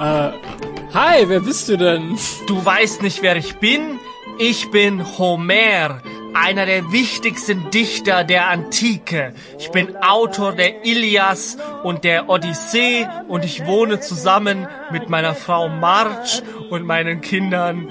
Äh, hi, wer bist du denn? Du weißt nicht, wer ich bin? Ich bin Homer, einer der wichtigsten Dichter der Antike. Ich bin Autor der Ilias und der Odyssee und ich wohne zusammen mit meiner Frau Marge und meinen Kindern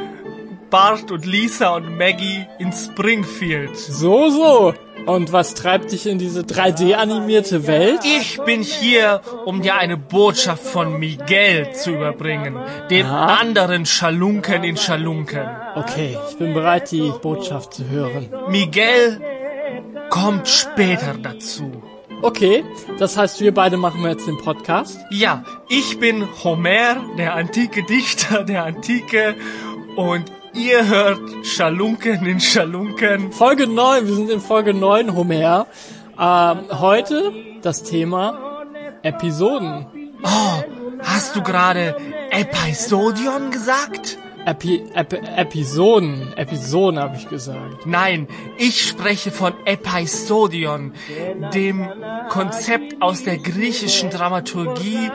Bart und Lisa und Maggie in Springfield. So, so. Und was treibt dich in diese 3D-animierte Welt? Ich bin hier, um dir eine Botschaft von Miguel zu überbringen, dem Ja? anderen Schalunken in Schalunken. Okay, ich bin bereit, die Botschaft zu hören. Miguel kommt später dazu. Okay, das heißt, wir beide machen jetzt den Podcast. Ja, ich bin Homer, der antike Dichter der Antike und ihr hört Schalunken in Schalunken. Folge 9, wir sind in Folge 9, Homer. Ähm, heute das Thema Episoden. Oh, hast du gerade Episodion gesagt? Epi, Epi, Episoden. Episoden habe ich gesagt. Nein, ich spreche von Episodion, dem Konzept aus der griechischen Dramaturgie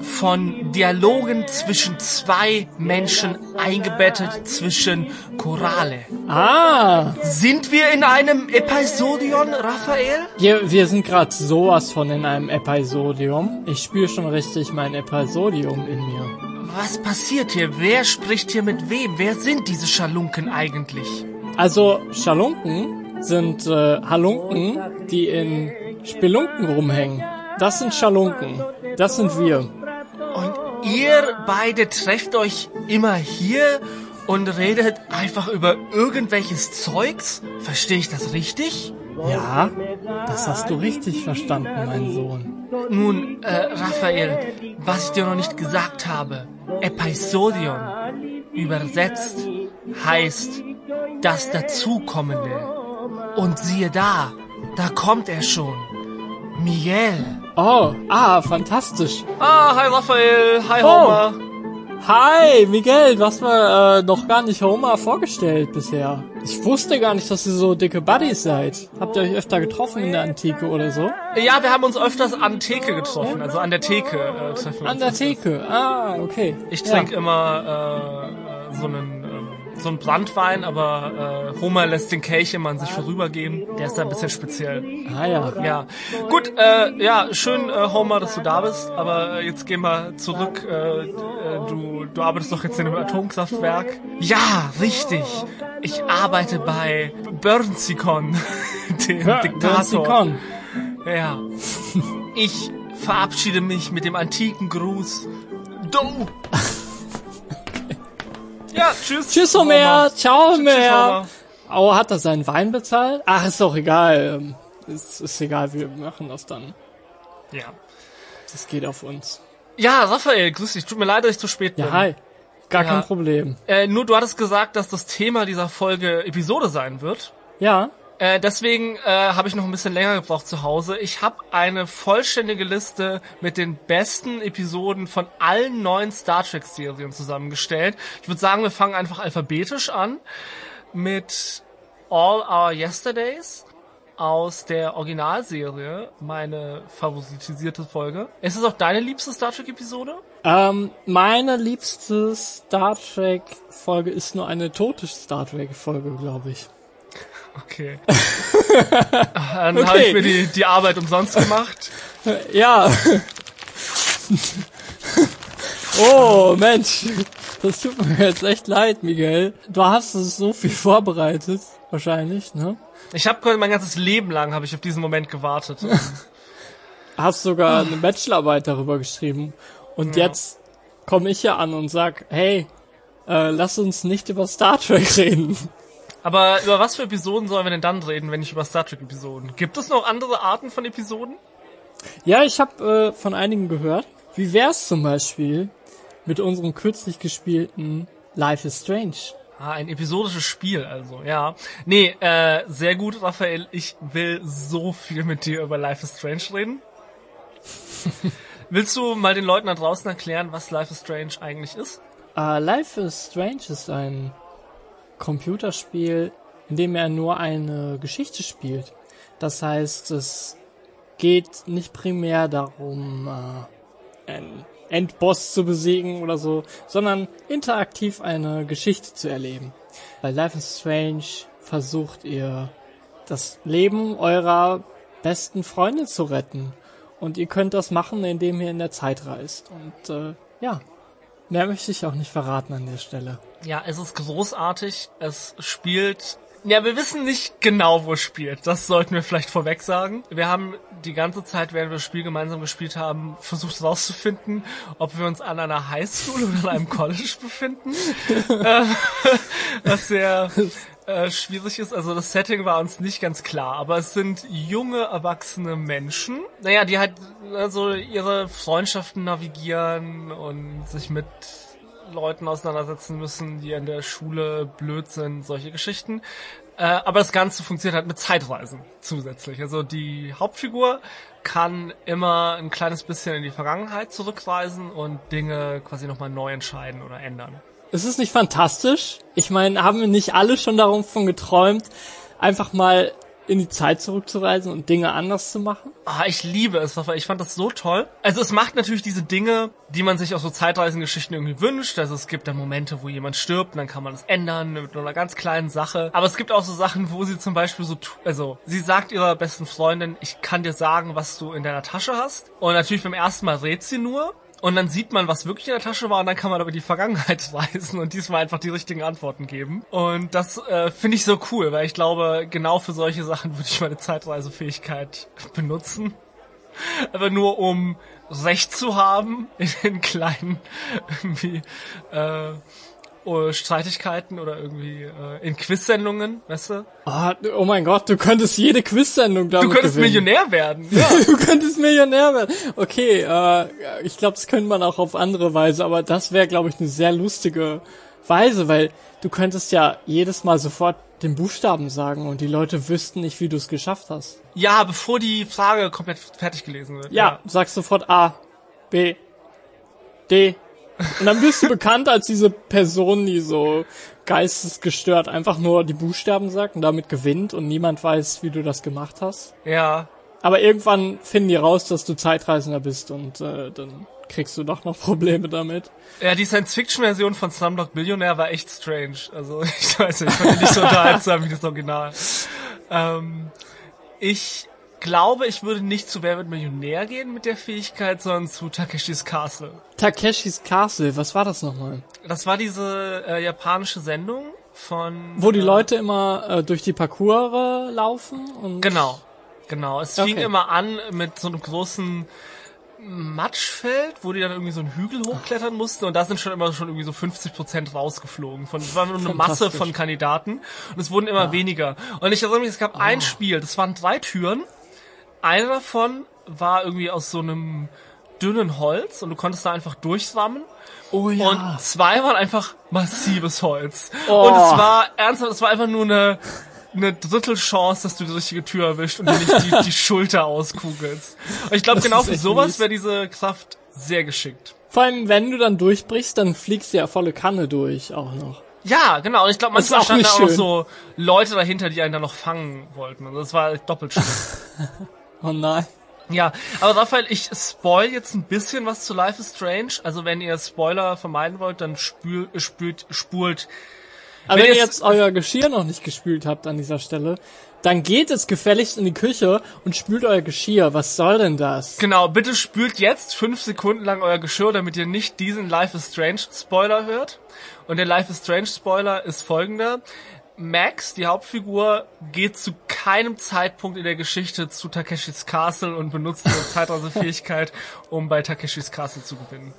von Dialogen zwischen zwei Menschen eingebettet zwischen Chorale. Ah, Sind wir in einem Episodion, Raphael? wir, wir sind gerade sowas von in einem Episodium. Ich spüre schon richtig mein Episodium in mir. Was passiert hier? Wer spricht hier mit wem? Wer sind diese Schalunken eigentlich? Also, Schalunken sind äh, Halunken, die in Spelunken rumhängen. Das sind Schalunken. Das sind wir. Und ihr beide trefft euch immer hier und redet einfach über irgendwelches Zeugs? Verstehe ich das richtig? Ja, das hast du richtig verstanden, mein Sohn. Nun, äh, Raphael, was ich dir noch nicht gesagt habe, Episodion übersetzt heißt das Dazukommende. Und siehe da, da kommt er schon. Miguel. Oh, ah, fantastisch. Ah, hi Raphael, hi Oh. Homer. Hi, Miguel, du hast mir äh, noch gar nicht Homer vorgestellt bisher. Ich wusste gar nicht, dass ihr so dicke Buddies seid. Habt ihr euch öfter getroffen in der Antike oder so? Ja, wir haben uns öfters an Theke getroffen, also an der Theke äh, An der. Theke. Ah, okay. Ich Ja. trinke immer äh, äh, so einen so einen Brandwein, aber äh, Homer lässt den Kelch immer an sich vorübergehen. Der ist da ein bisschen speziell. Ah ja. Ja, gut, äh, ja, schön, äh, Homer, dass du da bist, aber äh, jetzt gehen wir zurück. Äh, äh, du, du arbeitest doch jetzt in einem Atomkraftwerk. Ja, richtig. Ich arbeite bei Burnsikon, dem Ja, Diktator. Bernsikon. Ja. Ich verabschiede mich mit dem antiken Gruß. Do! Ja, tschüss. Tschüss, Homer. Ciao, Homer. Homer. Oh, hat er seinen Wein bezahlt? Ach, ist doch egal. Ähm, Ist, ist egal, wir machen das dann. Ja. Das geht auf uns. Ja, Raphael, grüß dich. Tut mir leid, dass ich zu spät bin. Ja, hi. Gar Ja. kein Problem. Äh, nur du hattest gesagt, dass das Thema dieser Folge Episode sein wird. Ja. Äh, deswegen äh, habe ich noch ein bisschen länger gebraucht zu Hause. Ich habe eine vollständige Liste mit den besten Episoden von allen neuen Star Trek Serien zusammengestellt. Ich würde sagen, wir fangen einfach alphabetisch an mit All Our Yesterdays aus der Originalserie, meine favoritisierte Folge. Ist es auch deine liebste Star Trek Episode? Ähm, meine liebste Star Trek Folge ist nur eine tote Star Trek Folge, glaube ich. Okay. Dann Okay. habe ich mir die, die Arbeit umsonst gemacht. Ja. oh, Mensch. Das tut mir jetzt echt leid, Miguel. Du hast es so viel vorbereitet, wahrscheinlich, ne? Ich habe mein ganzes Leben lang habe ich auf diesen Moment gewartet. Hast sogar eine Bachelorarbeit darüber geschrieben. Und jetzt komme ich hier an und sag, hey, äh, lass uns nicht über Star Trek reden. Aber über was für Episoden sollen wir denn dann reden, wenn nicht über Star Trek Episoden? Gibt es noch andere Arten von Episoden? Ja, ich habe äh, von einigen gehört. Wie wär's zum Beispiel mit unserem kürzlich gespielten Life is Strange? Ah, ein episodisches Spiel, also, ja. Nee, äh, sehr gut, Raphael. Ich will so viel mit dir über Life is Strange reden. Willst du mal den Leuten da draußen erklären, was Life is Strange eigentlich ist? Uh, Life is Strange ist ein Computerspiel, in dem er nur eine Geschichte spielt. Das heißt, es geht nicht primär darum, äh, einen Endboss zu besiegen oder so, sondern interaktiv eine Geschichte zu erleben. Bei Life is Strange versucht ihr das Leben eurer besten Freunde zu retten. Und ihr könnt das machen, indem ihr in der Zeit reist. Und äh, ja, mehr möchte ich auch nicht verraten an der Stelle. Ja, es ist großartig. Es spielt ja, wir wissen nicht genau, wo es spielt. Das sollten wir vielleicht vorweg sagen. Wir haben die ganze Zeit, während wir das Spiel gemeinsam gespielt haben, versucht herauszufinden, ob wir uns an einer Highschool oder an einem College befinden. Was sehr äh, schwierig ist. Also das Setting war uns nicht ganz klar, aber es sind junge, erwachsene Menschen. Naja, die halt also ihre Freundschaften navigieren und sich mit Leuten auseinandersetzen müssen, die in der Schule blöd sind, solche Geschichten. Äh, aber das Ganze funktioniert halt mit Zeitreisen zusätzlich. Also die Hauptfigur kann immer ein kleines bisschen in die Vergangenheit zurückreisen und Dinge quasi nochmal neu entscheiden oder ändern. Ist es nicht fantastisch? Ich meine, haben wir nicht alle schon davon geträumt, einfach mal in die Zeit zurückzureisen und Dinge anders zu machen? Ah, ich liebe es, Rafael. Ich fand das so toll. Also es macht natürlich diese Dinge, die man sich aus so Zeitreisengeschichten irgendwie wünscht. Also es gibt da Momente, wo jemand stirbt und dann kann man das ändern mit einer ganz kleinen Sache. Aber es gibt auch so Sachen, wo sie zum Beispiel so, also sie sagt ihrer besten Freundin, ich kann dir sagen, was du in deiner Tasche hast. Und natürlich beim ersten Mal redet sie nur. Und dann sieht man, was wirklich in der Tasche war und dann kann man aber die Vergangenheit reisen und diesmal einfach die richtigen Antworten geben. Und das äh, finde ich so cool, weil ich glaube, genau für solche Sachen würde ich meine Zeitreisefähigkeit benutzen. Aber nur um Recht zu haben in den kleinen irgendwie äh, oh, Streitigkeiten oder irgendwie äh, in Quiz-Sendungen, weißt du? Oh, oh mein Gott, du könntest jede Quiz-Sendung damit Du könntest gewinnen. Millionär werden. Ja. du könntest Millionär werden. Okay, äh, ich glaube, das könnte man auch auf andere Weise, aber das wäre, glaube ich, eine sehr lustige Weise, weil du könntest ja jedes Mal sofort den Buchstaben sagen und die Leute wüssten nicht, wie du es geschafft hast. ja, bevor die Frage komplett fertig gelesen wird. Ja, sagst sofort A, B, D. Und dann bist du bekannt als diese Person, die so geistesgestört einfach nur die Buchstaben sagt und damit gewinnt und niemand weiß, wie du das gemacht hast. Ja, Aber irgendwann finden die raus, dass du Zeitreisender bist und äh, dann kriegst du doch noch Probleme damit. Ja, die Science-Fiction-Version von Slumdog Billionaire war echt strange. Also ich weiß nicht, ich fand die nicht so unterhaltsam wie das Original. Ähm, ich glaube, ich würde nicht zu Wer wird Millionär gehen mit der Fähigkeit, sondern zu Takeshis Castle. Takeshis Castle, was war das nochmal? Das war diese äh, japanische Sendung von... Wo die äh, Leute immer äh, durch die Parcours laufen und Genau, genau. Es fing Okay. immer an mit so einem großen Matschfeld, wo die dann irgendwie so einen Hügel hochklettern mussten und da sind schon immer schon irgendwie so 50 Prozent rausgeflogen. Von, es war nur eine Masse von Kandidaten und es wurden immer weniger. Und ich erinnere mich, es gab ein Spiel, das waren drei Türen. Eine davon war irgendwie aus so einem dünnen Holz und du konntest da einfach durchrammen. Oh ja. Und zwei waren einfach massives Holz. Oh. Und es war ernsthaft, es war einfach nur eine, eine Drittelchance, dass du die richtige Tür erwischt und dir nicht die, die Schulter auskugelst. Und ich glaube, genau für sowas wäre diese Kraft sehr geschickt. Vor allem, wenn du dann durchbrichst, dann fliegst du ja volle Kanne durch auch noch. Ja, genau. Und ich glaube, manchmal standen da auch noch so Leute dahinter, die einen dann noch fangen wollten. Und das war doppelt schlimm. Oh nein. Ja, aber Raphael, ich spoil jetzt ein bisschen was zu Life is Strange. Also wenn ihr Spoiler vermeiden wollt, dann spül, spült, spult. Aber Wenn wenn ihr jetzt euer Geschirr noch nicht gespült habt an dieser Stelle, dann geht es gefälligst in die Küche und spült euer Geschirr. Was soll denn das? Genau, bitte spült jetzt fünf Sekunden lang euer Geschirr, damit ihr nicht diesen Life is Strange Spoiler hört. Und der Life is Strange Spoiler ist folgender. Max, die Hauptfigur, geht zu keinem Zeitpunkt in der Geschichte zu Takeshis Castle und benutzt ihre Zeitreisefähigkeit, um bei Takeshis Castle zu gewinnen.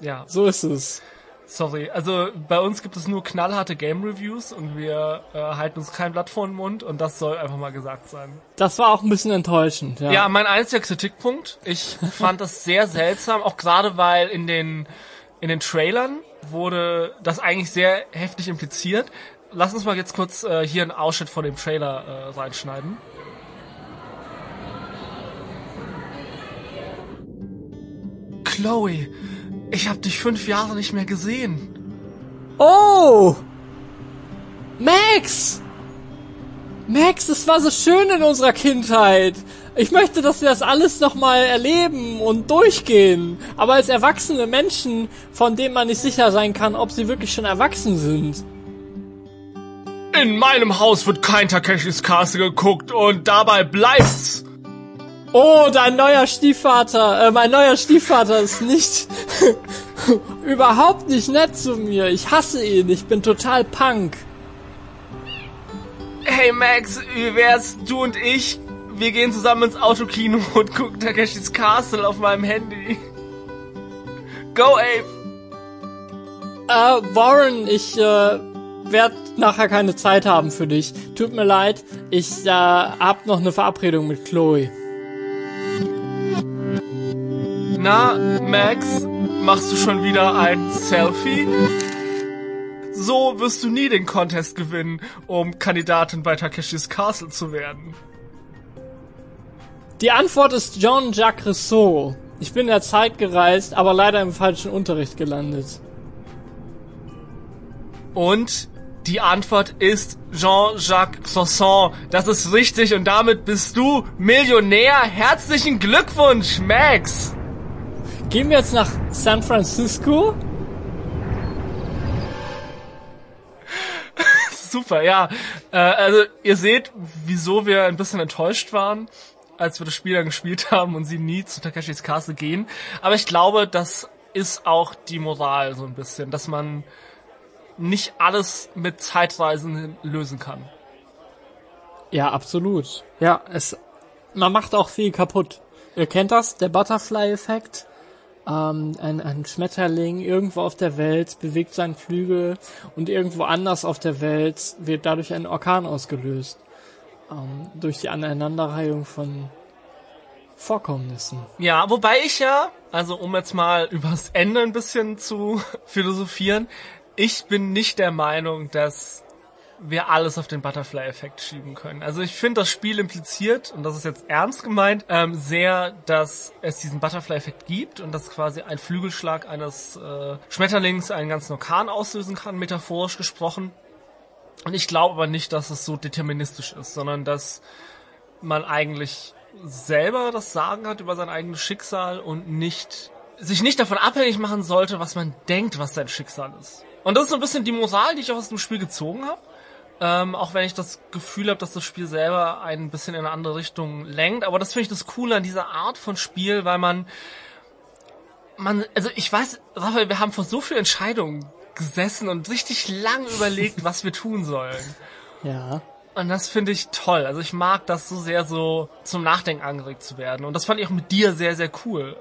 Ja, So ist es. sorry. Also bei uns gibt es nur knallharte Game Reviews und wir äh, halten uns kein Blatt vor den Mund und das soll einfach mal gesagt sein. Das war auch ein bisschen enttäuschend, ja. Ja, mein einziger Kritikpunkt. Ich fand das sehr seltsam, auch gerade weil in den in den Trailern wurde das eigentlich sehr heftig impliziert. Lass uns mal jetzt kurz äh, hier einen Ausschnitt von dem Trailer äh, reinschneiden. Chloe, ich habe dich fünf Jahre nicht mehr gesehen. Oh! Max! Max, es war so schön in unserer Kindheit. Ich möchte, dass wir das alles nochmal erleben und durchgehen. Aber als erwachsene Menschen, von denen man nicht sicher sein kann, ob sie wirklich schon erwachsen sind. In meinem Haus wird kein Takeshis Castle geguckt und dabei bleibt's. Oh, dein neuer Stiefvater, äh, mein neuer Stiefvater ist nicht, überhaupt nicht nett zu mir. Ich hasse ihn, ich bin total Punk. Hey Max, wie wär's du und ich? Wir gehen zusammen ins Autokino und gucken Takeshis Castle auf meinem Handy. Go, Abe! Äh, Warren, ich, äh, werd nachher keine Zeit haben für dich. Tut mir leid, ich, äh, hab noch eine Verabredung mit Chloe. Na, Max, machst du schon wieder ein Selfie? So wirst du nie den Contest gewinnen, um Kandidatin bei Takeshis Castle zu werden. Die Antwort ist John Jacques Rousseau. Ich bin in der Zeit gereist, aber leider im falschen Unterricht gelandet. Und die Antwort ist Jean-Jacques Closson. Das ist richtig und damit bist du Millionär. Herzlichen Glückwunsch, Max! Gehen wir jetzt nach San Francisco? Super, ja. Äh, also ihr seht, wieso wir ein bisschen enttäuscht waren, als wir das Spiel dann gespielt haben und sie nie zu Takeshis Castle gehen. Aber ich glaube, das ist auch die Moral so ein bisschen, dass man nicht alles mit Zeitreisen lösen kann. Ja, absolut. Ja, es, man macht auch viel kaputt. Ihr kennt das, der Butterfly-Effekt. Ähm, ein, ein Schmetterling irgendwo auf der Welt bewegt seinen Flügel und irgendwo anders auf der Welt wird dadurch ein Orkan ausgelöst. Ähm, durch die Aneinanderreihung von Vorkommnissen. Ja, wobei ich ja, also um jetzt mal übers Ende ein bisschen zu philosophieren, ich bin nicht der Meinung, dass wir alles auf den Butterfly-Effekt schieben können. Also ich finde, das Spiel impliziert, und das ist jetzt ernst gemeint, ähm, sehr, dass es diesen Butterfly-Effekt gibt und dass quasi ein Flügelschlag eines äh, Schmetterlings einen ganzen Orkan auslösen kann, metaphorisch gesprochen. Und ich glaube aber nicht, dass es so deterministisch ist, sondern dass man eigentlich selber das Sagen hat über sein eigenes Schicksal und nicht sich nicht davon abhängig machen sollte, was man denkt, was sein Schicksal ist. Und das ist so ein bisschen die Moral, die ich auch aus dem Spiel gezogen habe. Ähm, auch wenn ich das Gefühl habe, dass das Spiel selber ein bisschen in eine andere Richtung lenkt. Aber das finde ich das Coole an dieser Art von Spiel, weil man, man, also ich weiß, Raphael, wir haben vor so vielen Entscheidungen gesessen und richtig lang überlegt, was wir tun sollen. Ja. Und das finde ich toll. Also ich mag das so sehr, so zum Nachdenken angeregt zu werden. Und das fand ich auch mit dir sehr, sehr cool.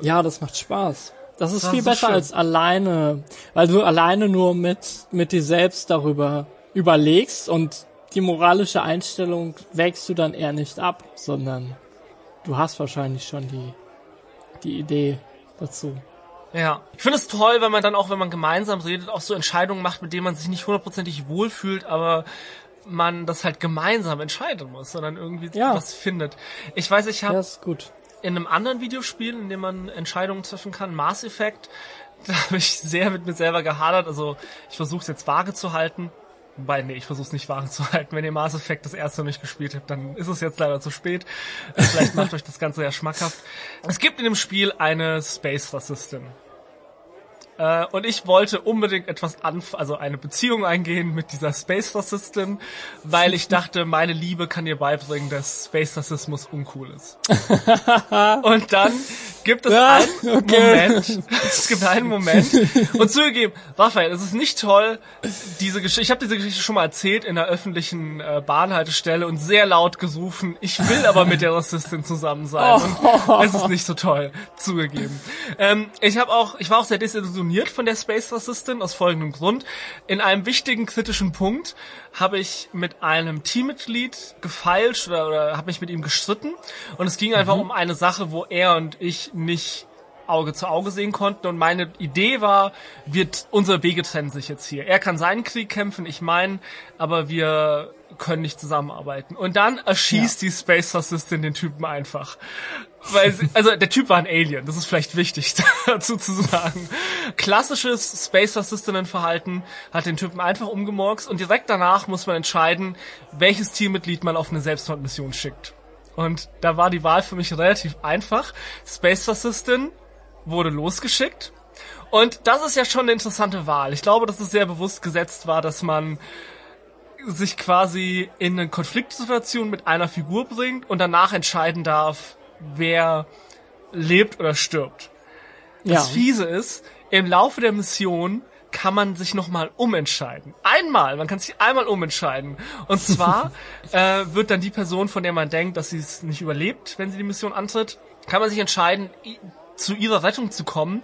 Äh, ja, das macht Spaß. Das ist das viel ist besser schön. als alleine, weil du alleine nur mit, mit dir selbst darüber überlegst und die moralische Einstellung wägst du dann eher nicht ab, sondern du hast wahrscheinlich schon die, die Idee dazu. Ja, ich finde es toll, wenn man dann auch, wenn man gemeinsam redet, auch so Entscheidungen macht, mit denen man sich nicht hundertprozentig wohlfühlt, aber man das halt gemeinsam entscheiden muss, sondern irgendwie ja. was findet. Ich weiß, ich habe ja, in einem anderen Videospiel, in dem man Entscheidungen treffen kann, Mass Effect, da habe ich sehr mit mir selber gehadert. Also ich versuche es jetzt vage zu halten. Wobei, nee, ich versuche es nicht wahr zu halten. Wenn ihr Mass Effect das erste noch nicht gespielt habt, dann ist es jetzt leider zu spät. Vielleicht macht euch das Ganze ja schmackhaft. Es gibt in dem Spiel eine Space Rassistin. Äh, und ich wollte unbedingt etwas anf also eine Beziehung eingehen mit dieser Space Rassistin, weil ich dachte, meine Liebe kann ihr beibringen, dass Space Rassismus uncool ist. und dann gibt es ja, einen okay. Moment, es gibt einen Moment und zugegeben, Raphael, es ist nicht toll, diese Geschichte, ich habe diese Geschichte schon mal erzählt in der öffentlichen äh, Bahnhaltestelle und sehr laut gerufen, ich will aber mit der Rassistin zusammen sein. Oh. Und es ist nicht so toll, zugegeben. Ähm, ich habe auch, ich war auch sehr desillusioniert von der Space Rassistin aus folgendem Grund. In einem wichtigen kritischen Punkt habe ich mit einem Teammitglied gefeilscht oder, oder habe mich mit ihm gestritten und es ging einfach mhm. um eine Sache, wo er und ich nicht Auge zu Auge sehen konnten. Und meine Idee war, wird unsere Wege trennen sich jetzt hier. Er kann seinen Krieg kämpfen, ich meinen, aber wir können nicht zusammenarbeiten. Und dann erschießt ja. die Space Assistant den Typen einfach. Weil, sie, also der Typ war ein Alien, das ist vielleicht wichtig dazu zu sagen. Klassisches Space Assistant Verhalten hat den Typen einfach umgemorxt und direkt danach muss man entscheiden, welches Teammitglied man auf eine Selbstmordmission schickt. Und da war die Wahl für mich relativ einfach. Space Assistant wurde losgeschickt. Und das ist ja schon eine interessante Wahl. Ich glaube, dass es sehr bewusst gesetzt war, dass man sich quasi in eine Konfliktsituation mit einer Figur bringt und danach entscheiden darf, wer lebt oder stirbt. Ja. Das Fiese ist, im Laufe der Mission kann man sich nochmal umentscheiden. Einmal, man kann sich einmal umentscheiden. Und zwar äh, wird dann die Person, von der man denkt, dass sie es nicht überlebt, wenn sie die Mission antritt, kann man sich entscheiden, zu ihrer Rettung zu kommen,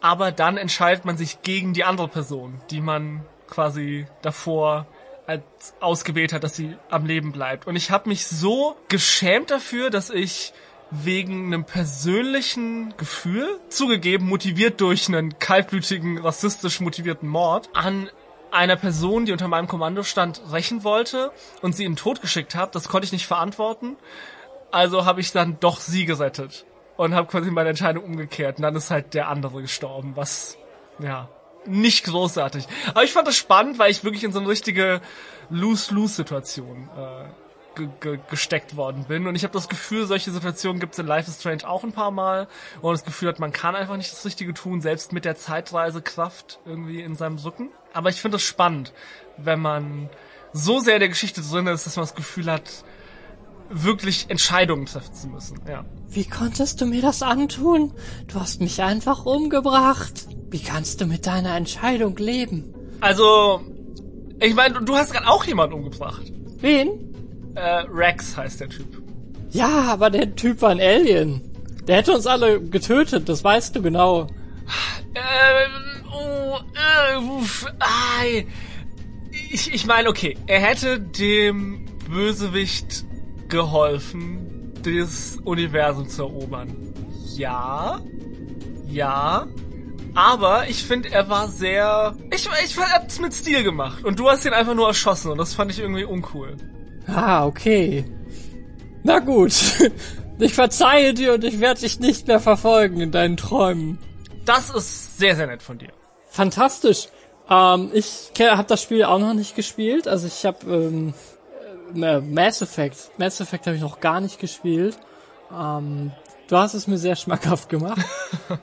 aber dann entscheidet man sich gegen die andere Person, die man quasi davor als ausgewählt hat, dass sie am Leben bleibt. Und ich habe mich so geschämt dafür, dass ich wegen einem persönlichen Gefühl, zugegeben motiviert durch einen kaltblütigen, rassistisch motivierten Mord, an einer Person, die unter meinem Kommando stand, rächen wollte und sie in den Tod geschickt habe. Das konnte ich nicht verantworten. Also habe ich dann doch sie gerettet und habe quasi meine Entscheidung umgekehrt. Und dann ist halt der andere gestorben, was ja nicht großartig. Aber ich fand das spannend, weil ich wirklich in so eine richtige Lose-Lose-Situation äh, ge ge gesteckt worden bin. Und ich habe das Gefühl, solche Situationen gibt es in Life is Strange auch ein paar Mal, man das Gefühl hat, man kann einfach nicht das Richtige tun, selbst mit der Zeitreisekraft irgendwie in seinem Rücken. Aber ich finde es spannend, wenn man so sehr in der Geschichte drin ist, dass man das Gefühl hat, wirklich Entscheidungen treffen zu müssen. Ja. Wie konntest du mir das antun? Du hast mich einfach umgebracht. Wie kannst du mit deiner Entscheidung leben? Also, ich meine, du hast gerade auch jemanden umgebracht. Wen? Äh, Rex heißt der Typ. Ja, aber der Typ war ein Alien. Der hätte uns alle getötet, das weißt du genau. Ähm, oh, äh, uff, ai. Ich, ich meine, okay, er hätte dem Bösewicht geholfen, das Universum zu erobern. Ja, ja, aber ich finde, er war sehr. Ich, ich hat's mit Stil gemacht. Und du hast ihn einfach nur erschossen und das fand ich irgendwie uncool. Ah, okay. Na gut. Ich verzeihe dir und ich werde dich nicht mehr verfolgen in deinen Träumen. Das ist sehr, sehr nett von dir. Fantastisch. Ähm, ich habe das Spiel auch noch nicht gespielt. Also ich habe ähm, äh, Mass Effect. Mass Effect habe ich noch gar nicht gespielt. Ähm, du hast es mir sehr schmackhaft gemacht.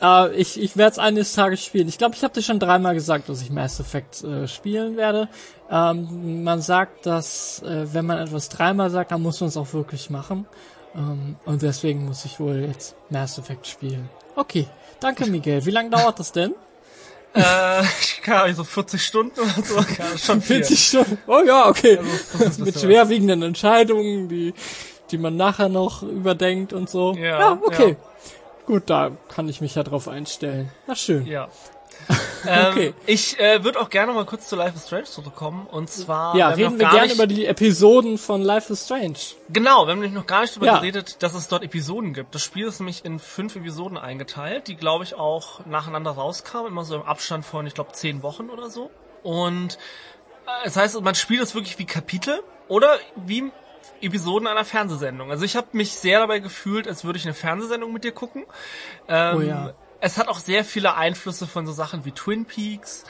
Äh, ich ich werde es eines Tages spielen. Ich glaube, ich habe dir schon dreimal gesagt, dass ich Mass Effect äh, spielen werde. Ähm, man sagt, dass äh, wenn man etwas dreimal sagt, dann muss man es auch wirklich machen. Ähm, und deswegen muss ich wohl jetzt Mass Effect spielen. Okay, danke Miguel. Wie lange dauert das denn? Äh, keine so 40 Stunden oder so. Ja, schon 40 Stunden. Oh ja, okay. Also, Mit schwerwiegenden Entscheidungen, die die man nachher noch überdenkt und so. Ja, ja okay. Ja. Gut, da kann ich mich ja drauf einstellen. Na schön. Ja. okay. Ähm, ich äh, würde auch gerne mal kurz zu Life is Strange zurückkommen. Und zwar. Ja, reden wir gerne über die Episoden von Life is Strange. Genau, wir haben nämlich noch gar nicht darüber ja. geredet, dass es dort Episoden gibt. Das Spiel ist nämlich in fünf Episoden eingeteilt, die, glaube ich, auch nacheinander rauskamen, immer so im Abstand von, ich glaube, zehn Wochen oder so. Und äh, das heißt, man spielt es wirklich wie Kapitel oder wie Episoden einer Fernsehsendung. Also ich habe mich sehr dabei gefühlt, als würde ich eine Fernsehsendung mit dir gucken. Ähm, oh ja. Es hat auch sehr viele Einflüsse von so Sachen wie Twin Peaks.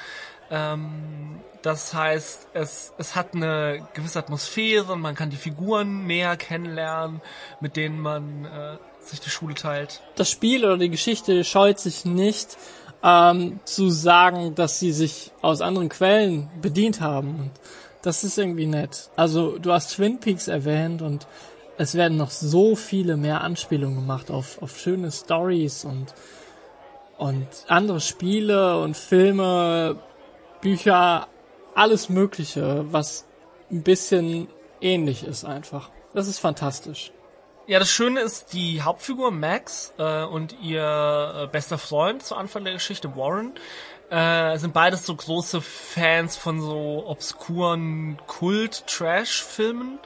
Ähm, das heißt, es, es hat eine gewisse Atmosphäre, man kann die Figuren näher kennenlernen, mit denen man äh, sich die Schule teilt. Das Spiel oder die Geschichte scheut sich nicht, ähm, zu sagen, dass sie sich aus anderen Quellen bedient haben. Und das ist irgendwie nett. Also du hast Twin Peaks erwähnt und es werden noch so viele mehr Anspielungen gemacht auf, auf schöne Stories und, und andere Spiele und Filme, Bücher, alles Mögliche, was ein bisschen ähnlich ist einfach. Das ist fantastisch. Ja, das Schöne ist, die Hauptfigur Max äh, und ihr äh, bester Freund zu Anfang der Geschichte Warren äh, sind beides so große Fans von so obskuren Kult-Trash-Filmen.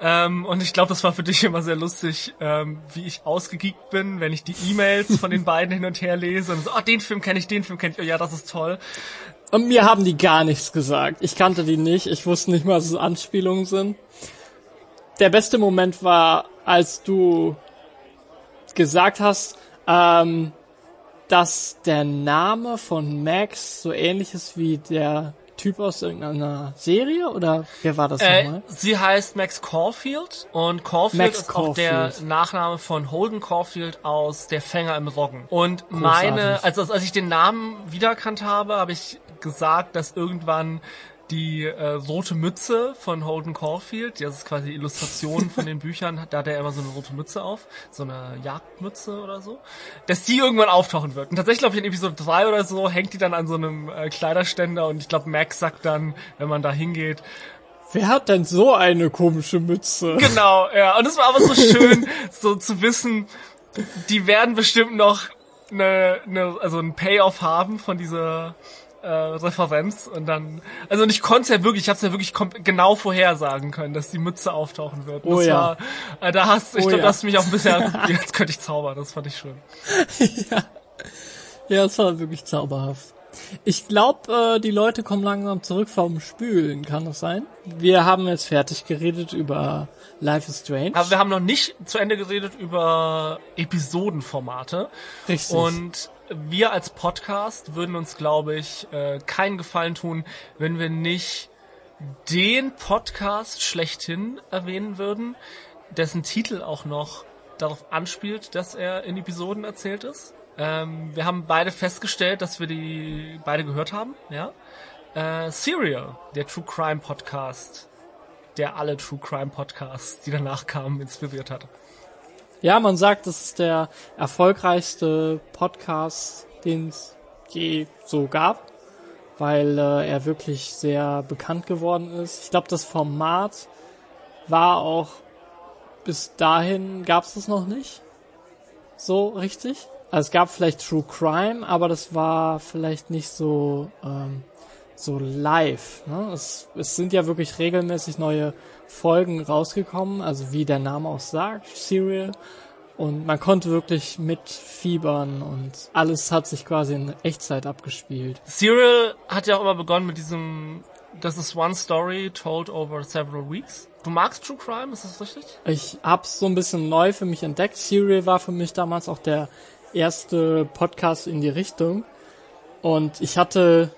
Ähm, und ich glaube, das war für dich immer sehr lustig, ähm, wie ich ausgegeekt bin, wenn ich die E-Mails von den beiden hin und her lese und so, oh, den Film kenne ich, den Film kenne ich, oh ja, das ist toll. Und mir haben die gar nichts gesagt. Ich kannte die nicht, ich wusste nicht mal, dass es Anspielungen sind. Der beste Moment war, als du gesagt hast, ähm, dass der Name von Max so ähnlich ist wie der Typ aus irgendeiner Serie oder wer war das Äh, nochmal? sie heißt Max Caulfield und Caulfield Max ist auch der Caulfield. Nachname von Holden Caulfield aus Der Fänger im Roggen. Und meine, also als ich den Namen wiedererkannt habe, habe ich gesagt, dass irgendwann die äh, rote Mütze von Holden Caulfield, das ist quasi die Illustration von den Büchern, da hat er immer so eine rote Mütze auf, so eine Jagdmütze oder so, dass die irgendwann auftauchen wird. Und tatsächlich, glaube ich, in Episode 3 oder so hängt die dann an so einem äh, Kleiderständer und ich glaube, Max sagt dann, wenn man da hingeht, Wer hat denn so eine komische Mütze? Genau, ja. Und es war aber so schön, so zu wissen, die werden bestimmt noch eine, eine also ein Payoff haben von dieser äh, Referenz und dann, also und ich konnte es ja wirklich, ich habe es ja wirklich genau vorhersagen können, dass die Mütze auftauchen wird. Und Oh das ja. war, äh, da hast, ich Oh glaube, ja. da hast du mich auch ein bisschen, jetzt könnte ich zaubern, das fand ich schön. Ja, es war wirklich zauberhaft. Ich glaube, äh, die Leute kommen langsam zurück vom Spülen, kann das sein? Wir haben jetzt fertig geredet über Life is Strange. Aber wir haben noch nicht zu Ende geredet über Episodenformate. Richtig. Und wir als Podcast würden uns, glaube ich, äh, keinen Gefallen tun, wenn wir nicht den Podcast schlechthin erwähnen würden, dessen Titel auch noch darauf anspielt, dass er in Episoden erzählt ist. Ähm, wir haben beide festgestellt, dass wir die beide gehört haben, ja. Äh, Serial, der True Crime Podcast, der alle True Crime Podcasts, die danach kamen, inspiriert hat. Ja, man sagt, das ist der erfolgreichste Podcast, den es je so gab, weil äh, er wirklich sehr bekannt geworden ist. Ich glaube, das Format war auch bis dahin gab es das noch nicht so richtig. Also es gab vielleicht True Crime, aber das war vielleicht nicht so ähm, so live. Ne? Es, es sind ja wirklich regelmäßig neue Folgen rausgekommen, also wie der Name auch sagt, Serial. Und man konnte wirklich mitfiebern und alles hat sich quasi in Echtzeit abgespielt. Serial hat ja auch immer begonnen mit diesem, das ist one story told over several weeks. Du magst True Crime, ist das richtig? Ich hab's so ein bisschen neu für mich entdeckt. Serial war für mich damals auch der erste Podcast in die Richtung. Und ich hatte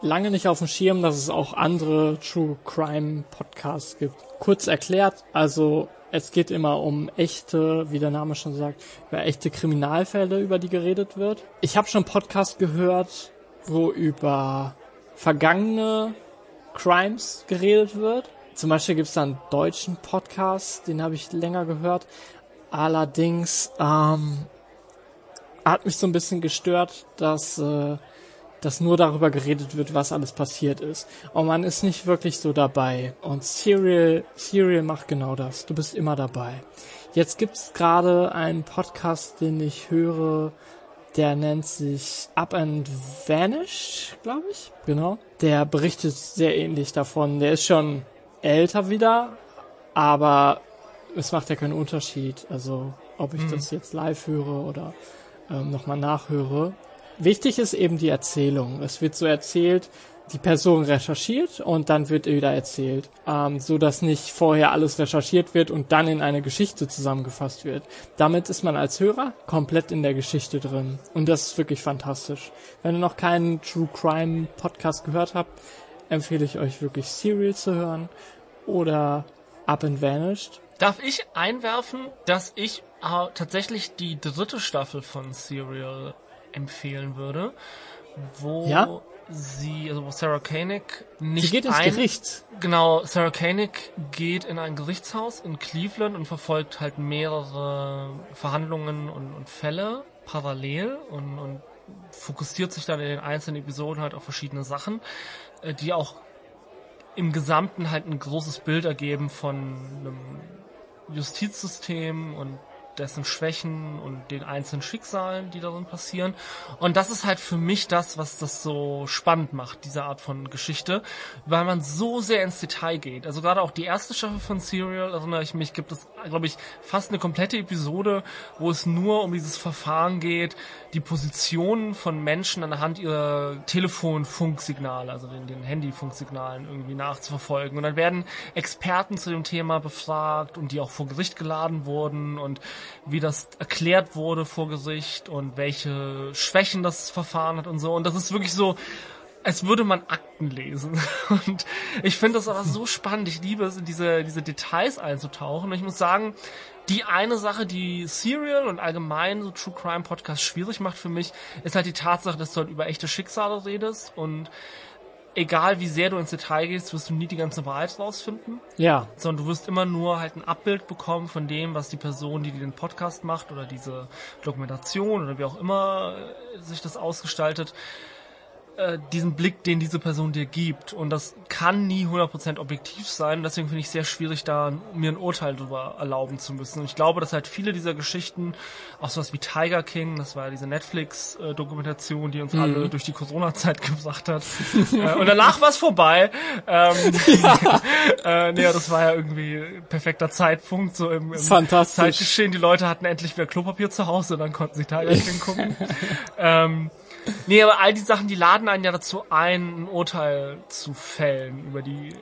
lange nicht auf dem Schirm, dass es auch andere True Crime Podcasts gibt. Kurz erklärt, also es geht immer um echte, wie der Name schon sagt, über echte Kriminalfälle, über die geredet wird. Ich habe schon Podcast gehört, wo über vergangene Crimes geredet wird. Zum Beispiel gibt es da einen deutschen Podcast, den habe ich länger gehört. Allerdings ähm, hat mich so ein bisschen gestört, dass, äh, dass nur darüber geredet wird, was alles passiert ist. Und man ist nicht wirklich so dabei. Und Serial, Serial macht genau das. Du bist immer dabei. Jetzt gibt's gerade einen Podcast, den ich höre, der nennt sich Up and Vanish, glaube ich. Genau. Der berichtet sehr ähnlich davon. Der ist schon älter wieder, aber es macht ja keinen Unterschied. Also ob ich das jetzt live höre oder ähm, nochmal nachhöre. Wichtig ist eben die Erzählung. Es wird so erzählt, die Person recherchiert und dann wird wieder erzählt, ähm, so dass nicht vorher alles recherchiert wird und dann in eine Geschichte zusammengefasst wird. Damit ist man als Hörer komplett in der Geschichte drin und das ist wirklich fantastisch. Wenn ihr noch keinen True Crime Podcast gehört habt, empfehle ich euch wirklich Serial zu hören oder Up and Vanished. Darf ich einwerfen, dass ich äh, tatsächlich die dritte Staffel von Serial empfehlen würde, wo Ja? sie, also wo Sarah Koenig nicht Sie geht ins ein, Gericht. Genau, Sarah Koenig geht in ein Gerichtshaus in Cleveland und verfolgt halt mehrere Verhandlungen und, und Fälle parallel und, und fokussiert sich dann in den einzelnen Episoden halt auf verschiedene Sachen, äh, die auch im Gesamten halt ein großes Bild ergeben von einem Justizsystem und dessen Schwächen und den einzelnen Schicksalen, die darin passieren. Und das ist halt für mich das, was das so spannend macht, diese Art von Geschichte, weil man so sehr ins Detail geht. Also gerade auch die erste Staffel von Serial, erinnere ich mich, gibt es, glaube ich, fast eine komplette Episode, wo es nur um dieses Verfahren geht, die Positionen von Menschen anhand ihrer Telefonfunksignale, also den, den Handyfunksignalen irgendwie nachzuverfolgen. Und dann werden Experten zu dem Thema befragt und die auch vor Gericht geladen wurden und wie das erklärt wurde vor Gericht und welche Schwächen das Verfahren hat und so. Und das ist wirklich so, als würde man Akten lesen. Und ich finde das aber so spannend. Ich liebe es, in diese, diese Details einzutauchen. Und ich muss sagen, die eine Sache, die Serial und allgemein so True Crime Podcast schwierig macht für mich, ist halt die Tatsache, dass du halt über echte Schicksale redest und egal wie sehr du ins Detail gehst, wirst du nie die ganze Wahrheit rausfinden. Ja. Sondern du wirst immer nur halt ein Abbild bekommen von dem, was die Person, die den Podcast macht oder diese Dokumentation oder wie auch immer äh, sich das ausgestaltet, äh, diesen Blick, den diese Person dir gibt. Und das kann nie 100% objektiv sein. Deswegen finde ich es sehr schwierig, da mir ein Urteil darüber erlauben zu müssen. Und ich glaube, dass halt viele dieser Geschichten, auch sowas wie Tiger King, das war ja diese Netflix-Dokumentation, die uns mhm. alle durch die Corona-Zeit gebracht hat. äh, und danach war es vorbei. Ähm, ja. äh, nee, das war ja irgendwie perfekter Zeitpunkt, so im, im Zeitgeschehen. Die Leute hatten endlich wieder Klopapier zu Hause, dann konnten sie Tiger King gucken. ähm, Nee, aber all die Sachen, die laden einen ja dazu ein, ein Urteil zu fällen über die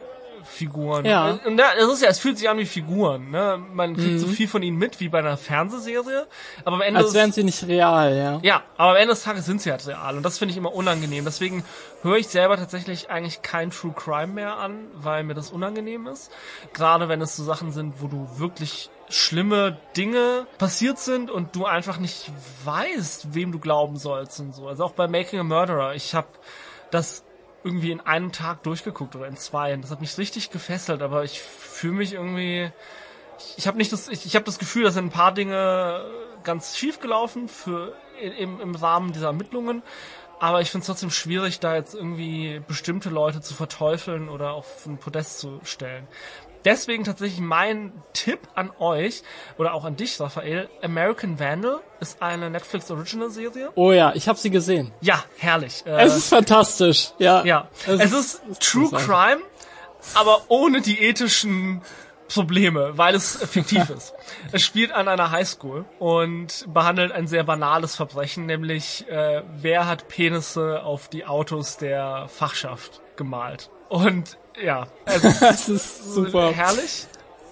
Figuren. Ja. Und ja, es ist ja, es fühlt sich an wie Figuren, ne? Man kriegt mhm. so viel von ihnen mit wie bei einer Fernsehserie, aber am Ende als wären sie nicht real, ja. Ja, aber am Ende des Tages sind sie halt real und das finde ich immer unangenehm. Deswegen höre ich selber tatsächlich eigentlich kein True Crime mehr an, weil mir das unangenehm ist. Gerade wenn es so Sachen sind, wo du wirklich schlimme Dinge passiert sind und du einfach nicht weißt, wem du glauben sollst und so. Also auch bei Making a Murderer. Ich habe das irgendwie in einem Tag durchgeguckt oder in zwei. Und das hat mich richtig gefesselt, aber ich fühle mich irgendwie. Ich, ich habe nicht das, ich, ich habe das Gefühl, dass sind ein paar Dinge ganz schief gelaufen für im, im Rahmen dieser Ermittlungen. Aber ich finde es trotzdem schwierig, da jetzt irgendwie bestimmte Leute zu verteufeln oder auf ein Podest zu stellen. Deswegen tatsächlich mein Tipp an euch oder auch an dich, Raphael. American Vandal ist eine Netflix Original Serie. Oh ja, ich habe sie gesehen. Ja, herrlich. Es ist fantastisch. Ja. Ja. Es, es ist, ist True Crime, aber ohne die ethischen Probleme, weil es fiktiv ist. Es spielt an einer Highschool und behandelt ein sehr banales Verbrechen, nämlich äh, wer hat Penisse auf die Autos der Fachschaft gemalt. Und ja, also, das ist super. Herrlich.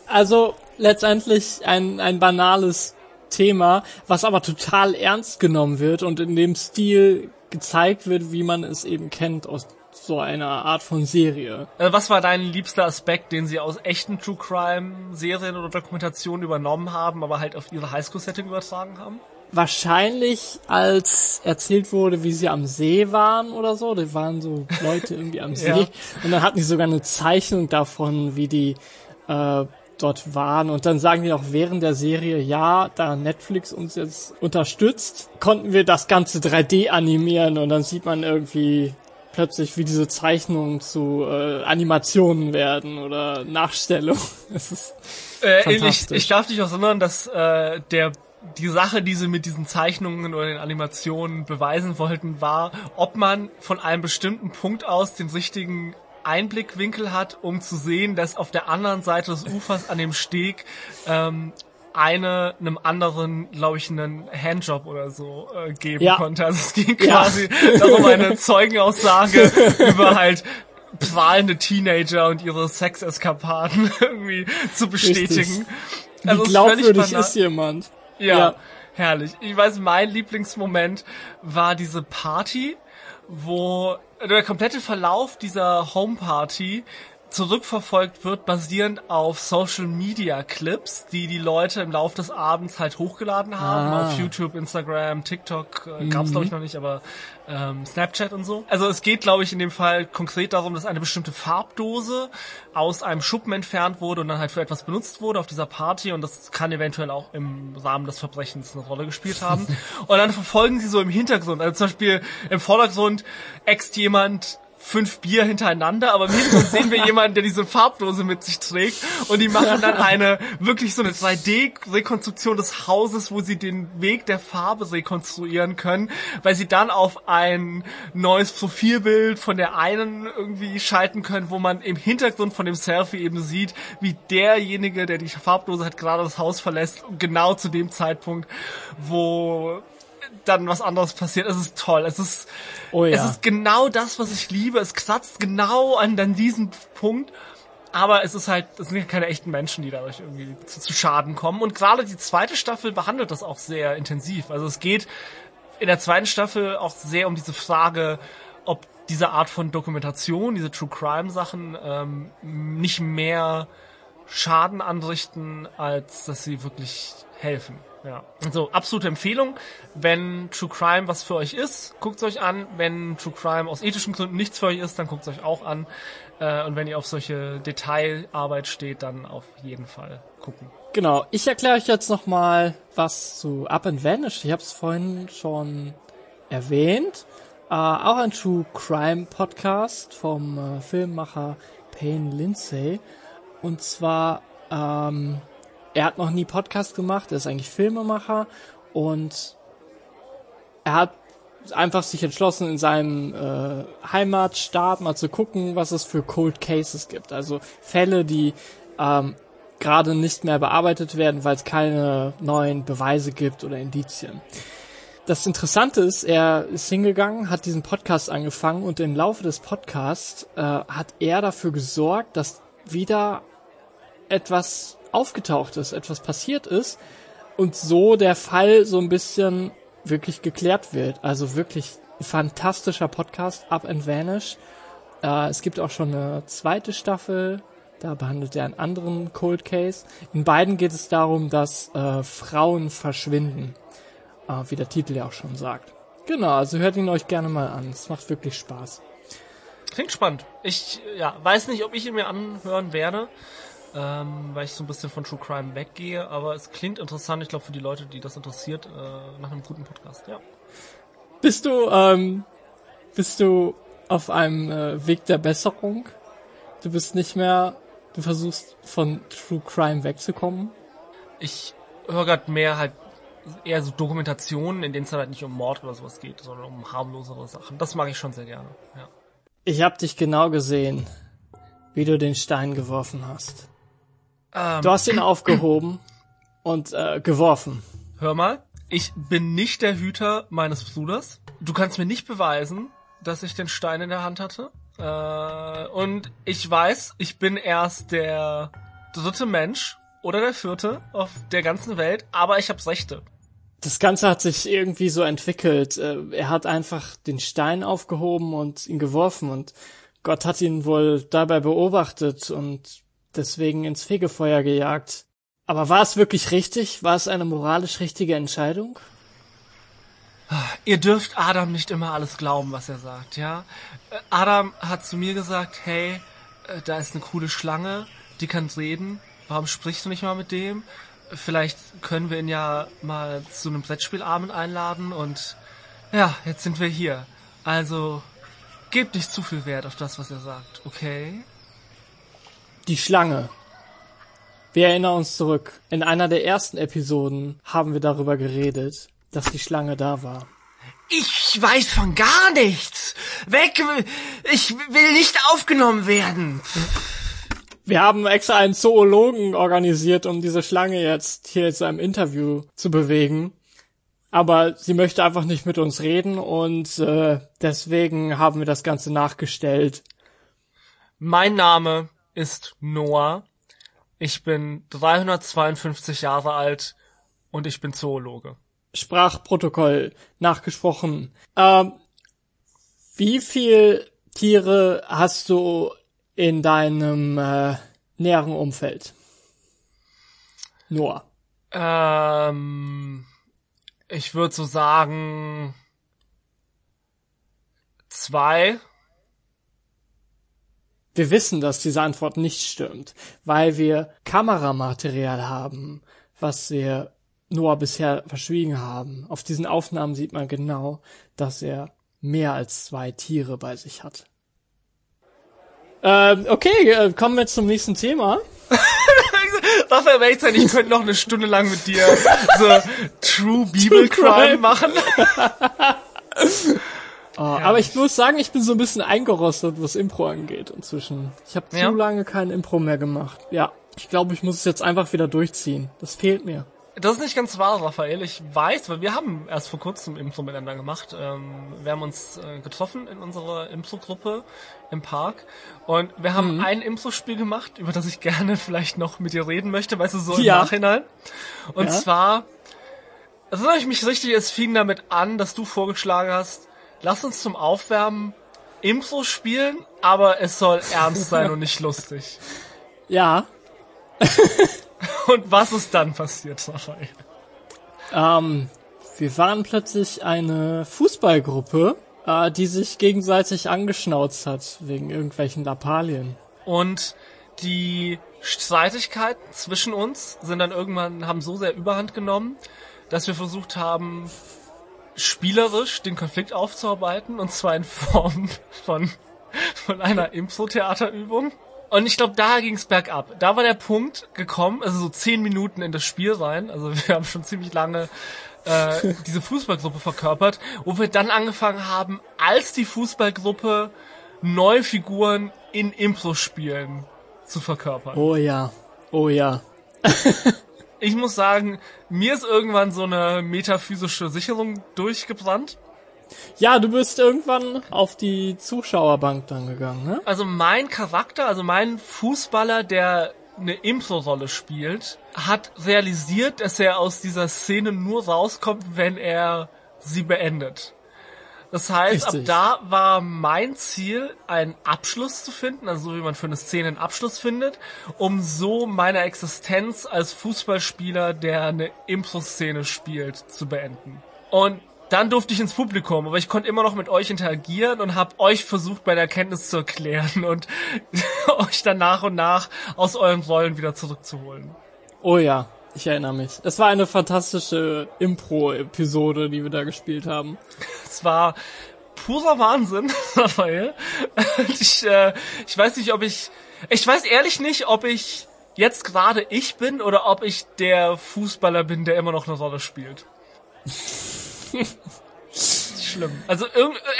Also letztendlich ein, ein banales Thema, was aber total ernst genommen wird und in dem Stil gezeigt wird, wie man es eben kennt aus so einer Art von Serie. Äh, was war dein liebster Aspekt, den sie aus echten True Crime Serien oder Dokumentationen übernommen haben, aber halt auf ihre Highschool-Setting übertragen haben? Wahrscheinlich als erzählt wurde, wie sie am See waren oder so. Da waren so Leute irgendwie am See. ja. Und dann hatten die sogar eine Zeichnung davon, wie die äh, dort waren. Und dann sagen die auch während der Serie, ja, da Netflix uns jetzt unterstützt, konnten wir das Ganze 3D animieren und dann sieht man irgendwie plötzlich, wie diese Zeichnungen zu äh, Animationen werden oder Nachstellungen. Es ist äh, ich, ich darf dich auch erinnern, dass äh, der die Sache, die sie mit diesen Zeichnungen oder den Animationen beweisen wollten, war, ob man von einem bestimmten Punkt aus den richtigen Einblickwinkel hat, um zu sehen, dass auf der anderen Seite des Ufers an dem Steg ähm, eine einem anderen, glaube ich, einen Handjob oder so äh, geben ja. konnte. Also es ging quasi ja. darum, eine Zeugenaussage über halt prahlende Teenager und ihre Sexeskapaden irgendwie zu bestätigen. Richtig. Wie also glaubwürdig ist jemand? Ja, herrlich. Ich weiß, mein Lieblingsmoment war diese Party, wo der komplette Verlauf dieser Homeparty zurückverfolgt wird, basierend auf Social Media Clips, die die Leute im Laufe des Abends halt hochgeladen haben ah. auf YouTube, Instagram, TikTok, äh, gab's mhm. glaube ich noch nicht, aber ähm, Snapchat und so. Also es geht glaube ich in dem Fall konkret darum, dass eine bestimmte Farbdose aus einem Schuppen entfernt wurde und dann halt für etwas benutzt wurde auf dieser Party und das kann eventuell auch im Rahmen des Verbrechens eine Rolle gespielt haben. und dann verfolgen sie so im Hintergrund, also zum Beispiel im Vordergrund äxt jemand fünf Bier hintereinander, aber im Hintergrund sehen wir jemanden, der diese Farbdose mit sich trägt. Und die machen dann eine, wirklich so eine 3D-Rekonstruktion des Hauses, wo sie den Weg der Farbe rekonstruieren können, weil sie dann auf ein neues Profilbild von der einen irgendwie schalten können, wo man im Hintergrund von dem Selfie eben sieht, wie derjenige, der die Farbdose hat, gerade das Haus verlässt, genau zu dem Zeitpunkt, wo dann was anderes passiert. Es ist toll. Es ist, Oh ja. es ist genau das, was ich liebe. Es kratzt genau an, an diesen Punkt. Aber es ist halt, es sind keine echten Menschen, die dadurch irgendwie zu, zu Schaden kommen. Und gerade die zweite Staffel behandelt das auch sehr intensiv. Also es geht in der zweiten Staffel auch sehr um diese Frage, ob diese Art von Dokumentation, diese True Crime Sachen ähm, nicht mehr Schaden anrichten, als dass sie wirklich helfen. Ja. Also absolute Empfehlung. Wenn True Crime was für euch ist, guckt es euch an. Wenn True Crime aus ethischen Gründen nichts für euch ist, dann guckt es euch auch an. Äh, und wenn ihr auf solche Detailarbeit steht, dann auf jeden Fall gucken. Genau, ich erkläre euch jetzt nochmal was zu Up and Vanish. Ich habe es vorhin schon erwähnt. Äh, auch ein True Crime Podcast vom äh, Filmmacher Payne Lindsay. Und zwar, ähm, er hat noch nie Podcast gemacht, er ist eigentlich Filmemacher und er hat einfach sich entschlossen, in seinem äh, Heimatstaat mal zu gucken, was es für Cold Cases gibt. Also Fälle, die ähm, gerade nicht mehr bearbeitet werden, weil es keine neuen Beweise gibt oder Indizien. Das Interessante ist, er ist hingegangen, hat diesen Podcast angefangen und im Laufe des Podcasts äh, hat er dafür gesorgt, dass wieder etwas aufgetaucht ist, etwas passiert ist und so der Fall so ein bisschen wirklich geklärt wird. Also wirklich fantastischer Podcast, Up and Vanish. Äh, es gibt auch schon eine zweite Staffel, da behandelt er einen anderen Cold Case. In beiden geht es darum, dass äh, Frauen verschwinden, äh, wie der Titel ja auch schon sagt. Genau, also hört ihn euch gerne mal an. Es macht wirklich Spaß. Klingt spannend. Ich ja, weiß nicht, ob ich ihn mir anhören werde, ähm, weil ich so ein bisschen von True Crime weggehe, aber es klingt interessant. Ich glaube, für die Leute, die das interessiert, äh, nach einem guten Podcast, ja. Bist du, ähm, bist du auf einem äh, Weg der Besserung? Du bist nicht mehr, du versuchst von True Crime wegzukommen? Ich höre gerade mehr halt eher so Dokumentationen, in denen es halt nicht um Mord oder sowas geht, sondern um harmlosere Sachen. Das mag ich schon sehr gerne, ja. Ich hab dich genau gesehen, wie du den Stein geworfen hast. Ähm, Du hast ihn aufgehoben und äh, geworfen. Hör mal, ich bin nicht der Hüter meines Bruders. Du kannst mir nicht beweisen, dass ich den Stein in der Hand hatte. Äh, und ich weiß, ich bin erst der dritte Mensch oder der vierte auf der ganzen Welt, aber ich hab's Rechte. Das Ganze hat sich irgendwie so entwickelt. Äh, Er hat einfach den Stein aufgehoben und ihn geworfen und Gott hat ihn wohl dabei beobachtet und deswegen ins Fegefeuer gejagt. Aber war es wirklich richtig? War es eine moralisch richtige Entscheidung? Ihr dürft Adam nicht immer alles glauben, was er sagt, ja? Äh, Adam hat zu mir gesagt, hey, äh, da ist eine coole Schlange, die kann reden. Warum sprichst du nicht mal mit dem? Vielleicht können wir ihn ja mal zu einem Brettspielabend einladen und ja, jetzt sind wir hier. Also, gebt nicht zu viel Wert auf das, was er sagt, okay? Die Schlange. Wir erinnern uns zurück. In einer der ersten Episoden haben wir darüber geredet, dass die Schlange da war. Ich weiß von gar nichts. Weg! Ich will nicht aufgenommen werden. Wir haben extra einen Zoologen organisiert, um diese Schlange jetzt hier zu einem Interview zu bewegen. Aber sie möchte einfach nicht mit uns reden und äh, deswegen haben wir das Ganze nachgestellt. Mein Name ist Noah. Ich bin 352 Jahre alt und ich bin Zoologe. Sprachprotokoll nachgesprochen. Ähm, wie viel Tiere hast du in deinem äh, näheren Umfeld? Noah. Ähm, ich würde so sagen zwei. Wir wissen, dass diese Antwort nicht stimmt, weil wir Kameramaterial haben, was wir Noah bisher verschwiegen haben. Auf diesen Aufnahmen sieht man genau, dass er mehr als zwei Tiere bei sich hat. Ähm, okay, äh, kommen wir zum nächsten Thema. Raphael Welzer, ich könnte noch eine Stunde lang mit dir so True Bibel Crime machen. Oh, aber ich muss sagen, ich bin so ein bisschen eingerostet, was Impro angeht inzwischen. Ich habe zu Ja? lange kein Impro mehr gemacht. Ja, ich glaube, ich muss es jetzt einfach wieder durchziehen. Das fehlt mir. Das ist nicht ganz wahr, Raphael. Ich weiß, weil wir haben erst vor kurzem Impro miteinander gemacht. Ähm, wir haben uns äh, getroffen in unserer Impro-Gruppe im Park und wir haben ein Impro-Spiel gemacht, über das ich gerne vielleicht noch mit dir reden möchte, weißt du, so im Ja. Nachhinein. Und Ja. zwar, erinnere ich mich richtig, es fing damit an, dass du vorgeschlagen hast, lass uns zum Aufwärmen Impro spielen, aber es soll ernst sein und nicht lustig. Ja, Und was ist dann passiert, Raphael? ähm, wir waren plötzlich eine Fußballgruppe, äh, die sich gegenseitig angeschnauzt hat wegen irgendwelchen Lappalien. Und die Streitigkeiten zwischen uns sind dann irgendwann, haben so sehr überhand genommen, dass wir versucht haben, spielerisch den Konflikt aufzuarbeiten, und zwar in Form von, von einer Impro-Theaterübung. Und ich glaube, da ging's bergab. Da war der Punkt gekommen, also so zehn Minuten in das Spiel rein, also wir haben schon ziemlich lange äh, diese Fußballgruppe verkörpert, wo wir dann angefangen haben, als die Fußballgruppe neue Figuren in Impro-Spielen zu verkörpern. Oh ja, oh ja. Ich muss sagen, mir ist irgendwann so eine metaphysische Sicherung durchgebrannt. Ja, du bist irgendwann auf die Zuschauerbank dann gegangen, ne? Also mein Charakter, also mein Fußballer, der eine Impro-Rolle spielt, hat realisiert, dass er aus dieser Szene nur rauskommt, wenn er sie beendet. Das heißt, Richtig. ab da war mein Ziel, einen Abschluss zu finden, also so wie man für eine Szene einen Abschluss findet, um so meine Existenz als Fußballspieler, der eine Impro-Szene spielt, zu beenden. Und dann durfte ich ins Publikum, aber ich konnte immer noch mit euch interagieren und habe euch versucht, bei der Erkenntnis zu erklären und euch dann nach und nach aus euren Rollen wieder zurückzuholen. Oh ja, ich erinnere mich. Es war eine fantastische Impro-Episode, die wir da gespielt haben. Es war purer Wahnsinn, Raphael. Ich, äh, ich weiß nicht, ob ich, ich weiß ehrlich nicht, ob ich jetzt gerade ich bin oder ob ich der Fußballer bin, der immer noch eine Rolle spielt. Schlimm. Also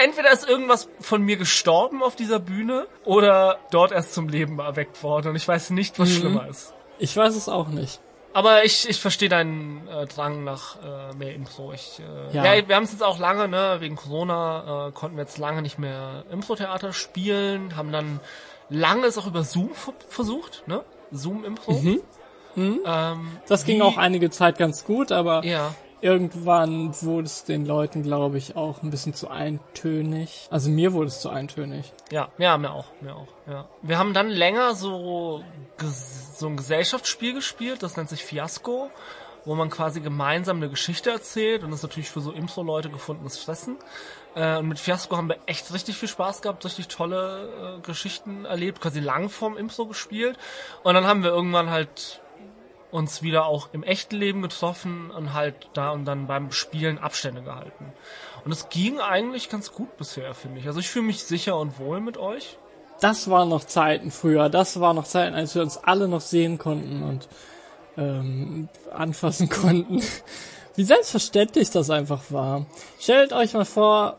entweder ist irgendwas von mir gestorben auf dieser Bühne oder dort erst zum Leben erweckt worden und ich weiß nicht, was schlimmer ist. Ich weiß es auch nicht. Aber ich, ich verstehe deinen äh, Drang nach äh, mehr Impro. Ich, äh, ja. Ja. wir haben es jetzt auch lange, ne, wegen Corona äh, konnten wir jetzt lange nicht mehr Impro-Theater spielen, haben dann lange es auch über Zoom ver- versucht, ne? Zoom-Impro. Ähm, Das ging auch einige Zeit ganz gut, aber Ja. Irgendwann wurde es den Leuten, glaube ich, auch ein bisschen zu eintönig. Also mir wurde es zu eintönig. Ja, ja, mir auch, mir auch, ja. Wir haben dann länger so, so ein Gesellschaftsspiel gespielt, das nennt sich Fiasco, wo man quasi gemeinsam eine Geschichte erzählt und das ist natürlich für so Impro-Leute gefundenes Fressen. Äh, und mit Fiasco haben wir echt richtig viel Spaß gehabt, richtig tolle äh, Geschichten erlebt, quasi Langform Impro gespielt. Und dann haben wir irgendwann halt uns wieder auch im echten Leben getroffen und halt da und dann beim Spielen Abstände gehalten. Und es ging eigentlich ganz gut bisher, finde ich. Also ich fühle mich sicher und wohl mit euch. Das waren noch Zeiten früher. Das waren noch Zeiten, als wir uns alle noch sehen konnten und ähm, anfassen konnten. Wie selbstverständlich das einfach war. Stellt euch mal vor,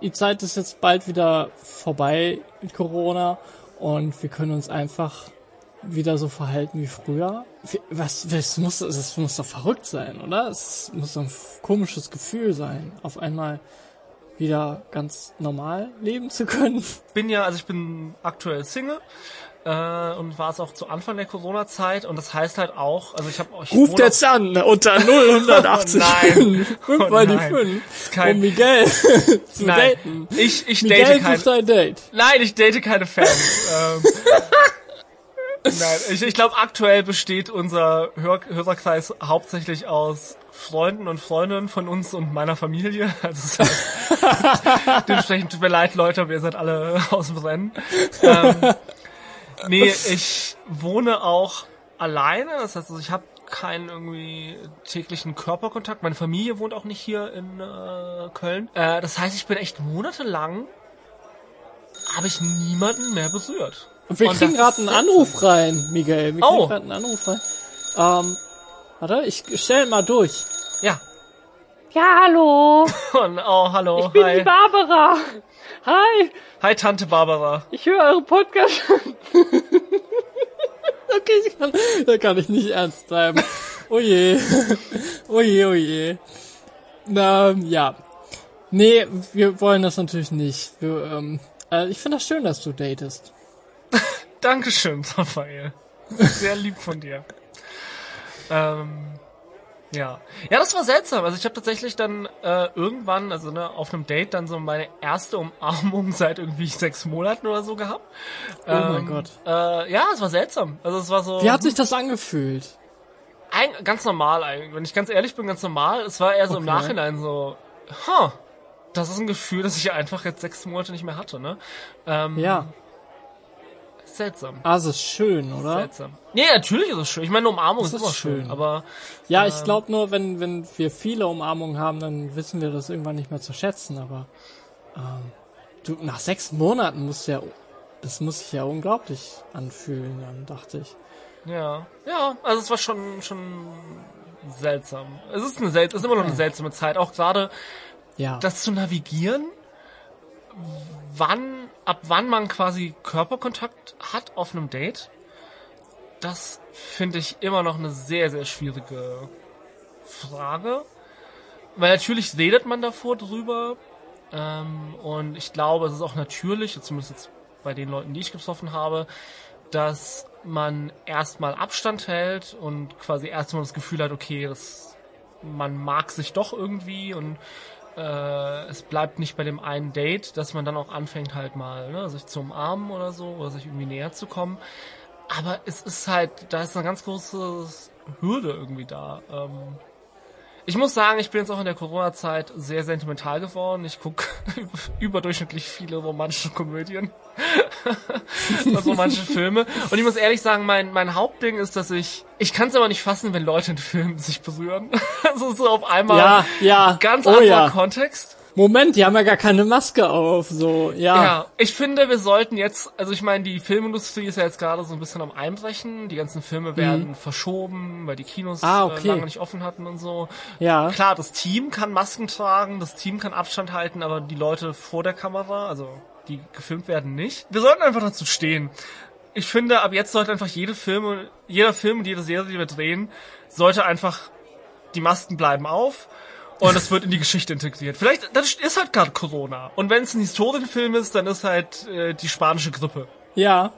die Zeit ist jetzt bald wieder vorbei mit Corona und wir können uns einfach wieder so verhalten wie früher. Was, was muss, das muss doch verrückt sein, oder? Es muss doch ein komisches Gefühl sein, auf einmal wieder ganz normal leben zu können. Bin ja, also ich bin aktuell Single äh, und war es auch zu Anfang der Corona-Zeit und das heißt halt auch, also ich habe euch Ruft jetzt an unter 0180 Oh nein. 5 Oh mal die nein. 5, kein- um Miguel zu Nein, daten. ich, ich Miguel date kein, sucht ein Date. Nein, ich date keine Fans. ähm, nein, ich, ich glaube, aktuell besteht unser Hör Hörerkreis hauptsächlich aus Freunden und Freundinnen von uns und meiner Familie. Also dementsprechend tut mir leid, Leute, ihr seid alle aus dem Rennen. Ähm, nee, ich wohne auch alleine. Das heißt, also ich habe keinen irgendwie täglichen Körperkontakt. Meine Familie wohnt auch nicht hier in äh, Köln. Äh, das heißt, ich bin echt monatelang habe ich niemanden mehr berührt. Und wir Und kriegen gerade einen. Anruf rein, Miguel. Wir Oh. kriegen gerade einen Anruf rein. Ähm, warte, ich stell mal durch. Ja. Ja, hallo. Und, oh, hallo. Ich bin die Hi. Barbara. Hi, Hi, Tante Barbara. ich höre eure Podcast. Okay, ich kann, da kann ich nicht ernst bleiben. Oh je. Oh je, oh je. Na, ja. Nee, wir wollen das natürlich nicht. Wir, ähm, äh, ich finde das schön, dass du datest. Dankeschön, Raphael. Sehr lieb von dir. Ähm, ja. Ja, das war seltsam. Also ich habe tatsächlich dann äh, irgendwann, also ne, auf einem Date dann so meine erste Umarmung seit irgendwie sechs Monaten oder so gehabt. Oh mein Gott. Äh, ja, es war seltsam. Also es war so Wie hat sich das angefühlt? ein, ganz normal eigentlich. Wenn ich ganz ehrlich bin, ganz normal. Es war eher so im Okay. Nachhinein so, huh, das ist ein Gefühl, das ich einfach jetzt sechs Monate nicht mehr hatte, ne? Ähm, Ja. Seltsam. Ah, es ist schön, oder? Seltsam. Nee, natürlich ist es schön. Ich meine, eine Umarmung Das ist, ist immer schön, schön. aber Ja, ich glaube nur, wenn, wenn wir viele Umarmungen haben, dann wissen wir das irgendwann nicht mehr zu schätzen, aber ähm, du, nach sechs Monaten muss ja, das muss sich ja unglaublich anfühlen, dann dachte ich. ja, ja, also es war schon schon seltsam. Es ist eine sel es ist immer noch eine seltsame Zeit, auch gerade Ja. das zu navigieren, wann, ab wann man quasi Körperkontakt hat auf einem Date, das finde ich immer noch eine sehr, sehr schwierige Frage. Weil natürlich redet man davor drüber, ähm, und ich glaube, es ist auch natürlich, zumindest jetzt bei den Leuten, die ich getroffen habe, dass man erstmal Abstand hält und quasi erstmal das Gefühl hat, okay, das, man mag sich doch irgendwie und äh, es bleibt nicht bei dem einen Date, dass man dann auch anfängt halt mal ne, sich zu umarmen oder so oder sich irgendwie näher zu kommen. Aber es ist halt, da ist eine ganz große Hürde irgendwie da. Ähm, ich muss sagen, ich bin jetzt auch in der Corona-Zeit sehr sentimental geworden. Ich gucke überdurchschnittlich viele romantische Komödien. also manche Filme. Und ich muss ehrlich sagen, mein, mein Hauptding ist, dass ich, ich kann es aber nicht fassen, wenn Leute in Filmen sich berühren. Also so auf einmal ja, ja. ganz oh, anderer ja. Kontext. Moment, die haben ja gar keine Maske auf, so, ja. Ja, ich finde, wir sollten jetzt, also ich meine, die Filmindustrie ist ja jetzt gerade so ein bisschen am Einbrechen. Die ganzen Filme werden verschoben, weil die Kinos Mhm. Ah, äh, okay. lange nicht offen hatten und so. Ja. Klar, das Team kann Masken tragen, das Team kann Abstand halten, aber die Leute vor der Kamera, also die gefilmt werden, nicht. Wir sollten einfach dazu stehen. Ich finde, ab jetzt sollte einfach jede Filme, jeder Film und jede Serie, die wir drehen, sollte einfach, die Masken bleiben auf und es wird in die Geschichte integriert. Vielleicht, das ist halt gerade Corona. Und wenn es ein Historienfilm ist, dann ist halt äh, die spanische Grippe. Ja.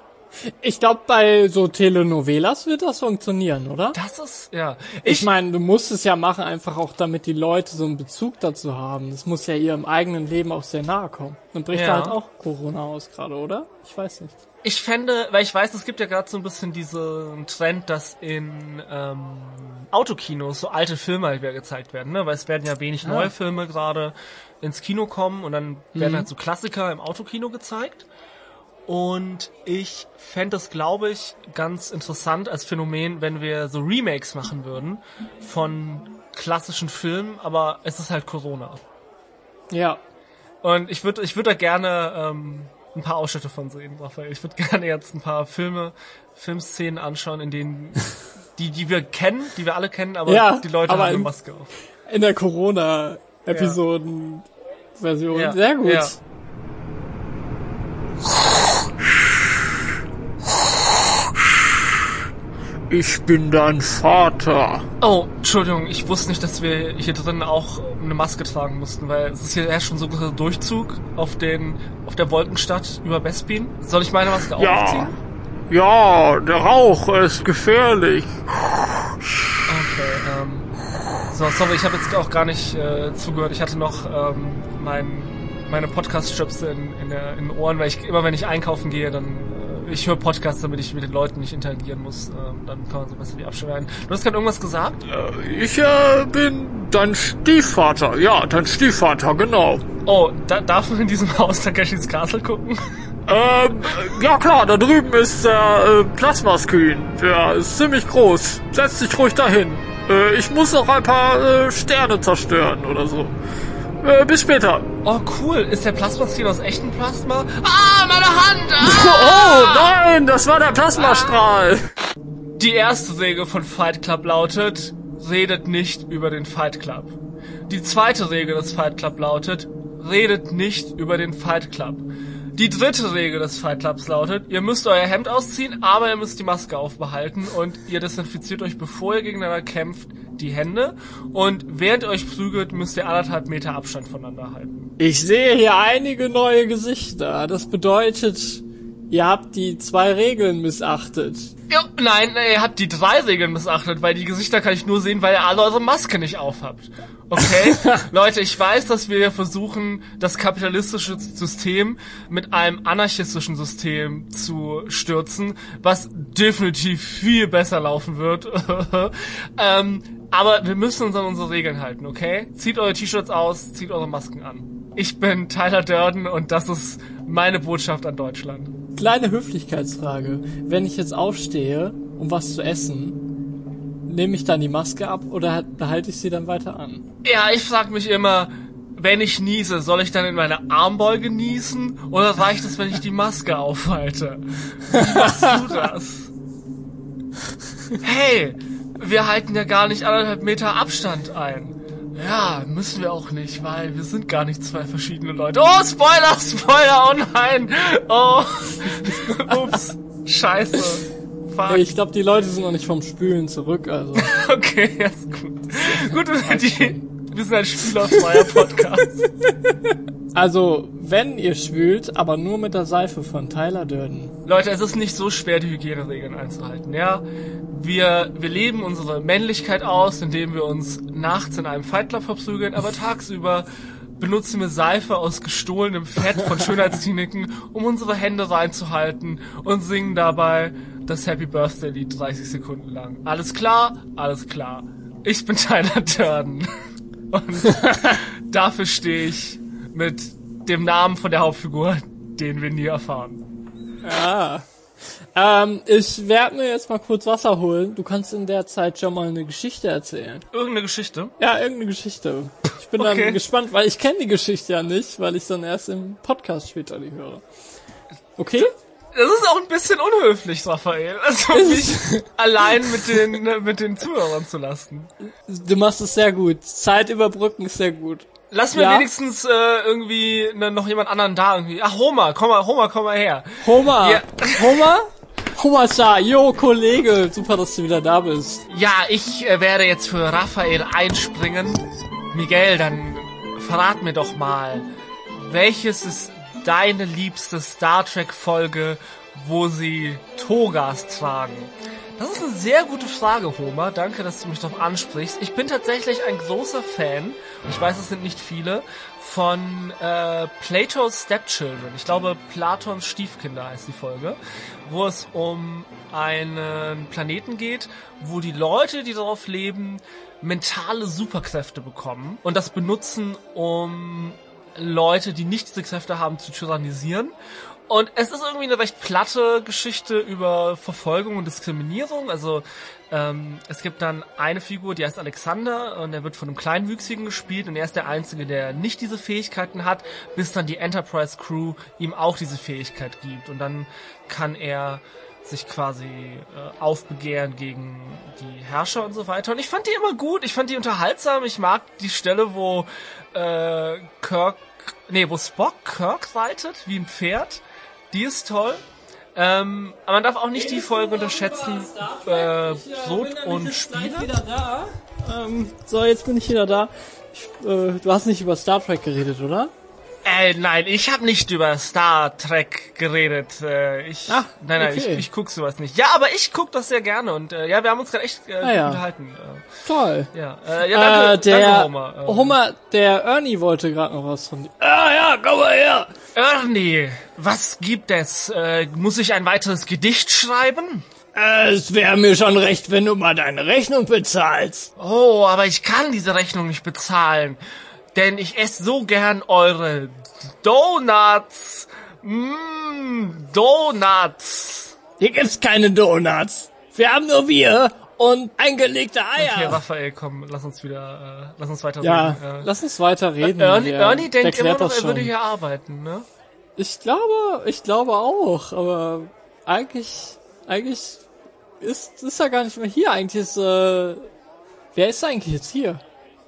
Ich glaube, bei so Telenovelas wird das funktionieren, oder? Das ist, ja. Ich meine, du musst es ja machen, einfach auch damit die Leute so einen Bezug dazu haben. Das muss ja ihrem eigenen Leben auch sehr nahe kommen. Dann bricht Ja. da halt auch Corona aus gerade, oder? Ich weiß nicht. Ich fände, weil ich weiß, es gibt ja gerade so ein bisschen diesen Trend, dass in ähm, Autokinos so alte Filme halt wieder gezeigt werden, ne? Weil es werden ja wenig neue Filme gerade ins Kino kommen und dann werden halt so Klassiker im Autokino gezeigt. Und ich fände es, glaube ich, ganz interessant als Phänomen, wenn wir so Remakes machen würden von klassischen Filmen, aber es ist halt Corona. Ja. Und ich würde ich würde da gerne ähm, ein paar Ausschnitte von sehen, Raphael. Ich würde gerne jetzt ein paar Filme, Filmszenen anschauen, in denen die, die wir kennen, die wir alle kennen, aber Ja, die Leute aber haben eine in- Maske auf. In der Corona-Episoden-Version. Ja. Sehr gut. Ja. Ich bin dein Vater. Oh, Entschuldigung, ich wusste nicht, dass wir hier drin auch eine Maske tragen mussten, weil es ist hier ja schon so ein Durchzug auf den auf der Wolkenstadt über Bespin. Soll ich meine Maske auch aufziehen? Ja, der Rauch ist gefährlich. Okay, ähm. So, sorry, ich habe jetzt auch gar nicht äh, zugehört. Ich hatte noch ähm, mein, meine Podcast-Stöpsel in, in, der, in den Ohren, weil ich immer, wenn ich einkaufen gehe, dann ich höre Podcasts, damit ich mit den Leuten nicht interagieren muss. Ähm, dann kann man so besser die abschneiden. Du hast gerade irgendwas gesagt? Ich äh, bin dein Stiefvater. Ja, dein Stiefvater, genau. Oh, da, darf man in diesem Haus Takeshis Castle gucken? Ähm, ja klar, da drüben ist der äh, Plasma-Screen. Der ist ziemlich groß. Setz dich ruhig dahin. Äh, ich muss noch ein paar äh, Sterne zerstören oder so. Äh, bis später. Oh, cool. Ist der Plasmascreen aus echtem Plasma? Ah, meine Hand! Oh Ah! nein, das war der Plasmastrahl. Die erste Regel von Fight Club lautet, redet nicht über den Fight Club. Die zweite Regel des Fight Club lautet, redet nicht über den Fight Club. Die dritte Regel des Fight Clubs lautet, ihr müsst euer Hemd ausziehen, aber ihr müsst die Maske aufbehalten und ihr desinfiziert euch, bevor ihr gegeneinander kämpft, die Hände und während ihr euch prügelt, müsst ihr anderthalb Meter Abstand voneinander halten. Ich sehe hier einige neue Gesichter. Das bedeutet, ihr habt die zwei Regeln missachtet. Ja, nein, ihr habt die drei Regeln missachtet, weil die Gesichter kann ich nur sehen, weil ihr alle eure Maske nicht aufhabt. Okay? Leute, ich weiß, dass wir versuchen, das kapitalistische System mit einem anarchistischen System zu stürzen, was definitiv viel besser laufen wird. ähm, aber wir müssen uns an unsere Regeln halten, okay? Zieht eure T-Shirts aus, zieht eure Masken an. Ich bin Tyler Durden und das ist meine Botschaft an Deutschland. Kleine Höflichkeitsfrage. Wenn ich jetzt aufstehe, um was zu essen, nehme ich dann die Maske ab oder behalte ich sie dann weiter an? Ja, ich frag mich immer, wenn ich niese, soll ich dann in meine Armbeuge niesen oder reicht es, wenn ich die Maske aufhalte? Wie machst du das? Hey, wir halten ja gar nicht anderthalb Meter Abstand ein. Ja, müssen wir auch nicht, weil wir sind gar nicht zwei verschiedene Leute. Oh, Spoiler, Spoiler, oh nein. Oh, ups, scheiße. Fuck. Ich glaube, die Leute sind noch nicht vom Spülen zurück, also. Okay, ja, ist gut. Gut, die, wir sind ein spielerfreier Podcast. Also, wenn ihr spült, aber nur mit der Seife von Tyler Durden. Leute, es ist nicht so schwer, die Hygieneregeln einzuhalten, ja? Wir, wir leben unsere Männlichkeit aus, indem wir uns nachts in einem Fight Club verprügeln, aber tagsüber benutzen wir Seife aus gestohlenem Fett von Schönheitskliniken, um unsere Hände reinzuhalten und singen dabei das Happy Birthday Lied 30 Sekunden lang. Alles klar? Alles klar. Ich bin Tyler Durden. Und dafür stehe ich mit dem Namen von der Hauptfigur, den wir nie erfahren. Ah. Ähm, ich werde mir jetzt mal kurz Wasser holen. Du kannst in der Zeit schon mal eine Geschichte erzählen. Irgendeine Geschichte? Ja, irgendeine Geschichte. Ich bin Okay. dann gespannt, weil ich kenne die Geschichte ja nicht, weil ich dann erst im Podcast später die höre. Okay? Das ist auch ein bisschen unhöflich, Raphael. Also mich allein mit den, mit den Zuhörern zu lassen. Du machst es sehr gut. Zeit überbrücken ist sehr gut. Lass mir Ja? wenigstens äh, irgendwie ne, noch jemand anderen da irgendwie. Ach, Homer, komm mal, Homer, komm mal her. Homer! Ja. Homer? Homer da. Jo, Kollege. Super, dass du wieder da bist. Ja, ich äh, werde jetzt für Raphael einspringen. Miguel, dann verrat mir doch mal, welches ist deine liebste Star Trek Folge, wo sie Togas tragen? Das ist eine sehr gute Frage, Homer. Danke, dass du mich darauf ansprichst. Ich bin tatsächlich ein großer Fan, und ich weiß, es sind nicht viele, von äh, Plato's Stepchildren. Ich glaube, Platons Stiefkinder heißt die Folge, wo es um einen Planeten geht, wo die Leute, die darauf leben, mentale Superkräfte bekommen und das benutzen, um Leute, die nicht diese Kräfte haben, zu tyrannisieren. Und es ist irgendwie eine recht platte Geschichte über Verfolgung und Diskriminierung. Also ähm, es gibt dann eine Figur, die heißt Alexander und er wird von einem Kleinwüchsigen gespielt und er ist der Einzige, der nicht diese Fähigkeiten hat, bis dann die Enterprise Crew ihm auch diese Fähigkeit gibt. Und dann kann er sich quasi äh, aufbegehren gegen die Herrscher und so weiter. Und ich fand die immer gut, ich fand die unterhaltsam. Ich mag die Stelle, wo äh, Kirk, nee, wo Spock Kirk reitet, wie ein Pferd. Die ist toll. Ähm, aber man darf auch nicht die Folge unterschätzen, äh, Brot und Spiele. Ähm, so, jetzt bin ich wieder da. Ich, äh, du hast nicht über Star Trek geredet, oder? Äh, nein, ich habe nicht über Star Trek geredet. Äh, ich, Ah, nein, nein, okay. ich, ich guck sowas nicht. Ja, aber ich guck das sehr gerne und äh, ja, wir haben uns gerade echt äh, Ah, ja. unterhalten. Äh, Toll. ja, äh, ja, danke, äh, der danke Homer. Äh, Homer, der Ernie wollte gerade noch was von dir. Ah ja, komm mal her. Ernie, was gibt es? Äh, muss ich ein weiteres Gedicht schreiben? Es wäre mir schon recht, wenn du mal deine Rechnung bezahlst. Oh, aber ich kann diese Rechnung nicht bezahlen, denn ich esse so gern eure Donuts. Mmm, Donuts. Hier gibt's keine Donuts. Wir haben nur Bier und eingelegte Eier. Okay, Raphael, komm, lass uns wieder, äh, lass uns weiter ja, reden. Äh, lass uns weiter reden. Ernie, Der- Ernie denkt immer noch, er würde hier arbeiten, ne? Ich glaube, ich glaube auch, aber eigentlich, eigentlich ist, ist er gar nicht mehr hier. Eigentlich ist, äh, wer ist eigentlich jetzt hier?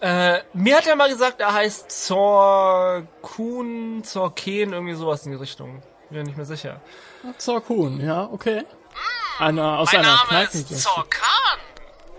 Äh, mir hat er mal gesagt, er heißt Zorkun, Zorken, irgendwie sowas in die Richtung. Bin mir nicht mehr sicher. Zorkun, ja, okay. Einer aus Mein einer Name ist. Zorkan.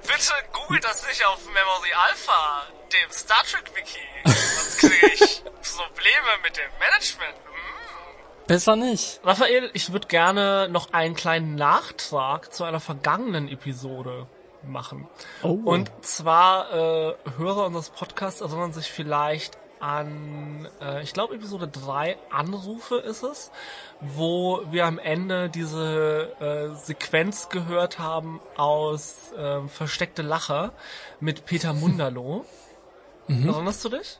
Bitte googelt das nicht auf Memory Alpha, dem Star Trek Wiki. Sonst kriege ich Probleme mit dem Management. Hm. Besser nicht. Raphael, ich würde gerne noch einen kleinen Nachtrag zu einer vergangenen Episode machen. Oh. Und zwar äh, Hörer unseres Podcasts erinnern sich vielleicht an, äh, ich glaube Episode 3 Anrufe ist es, wo wir am Ende diese äh, Sequenz gehört haben aus äh, Versteckte Lacher mit Peter Munderloh. Erinnerst du dich?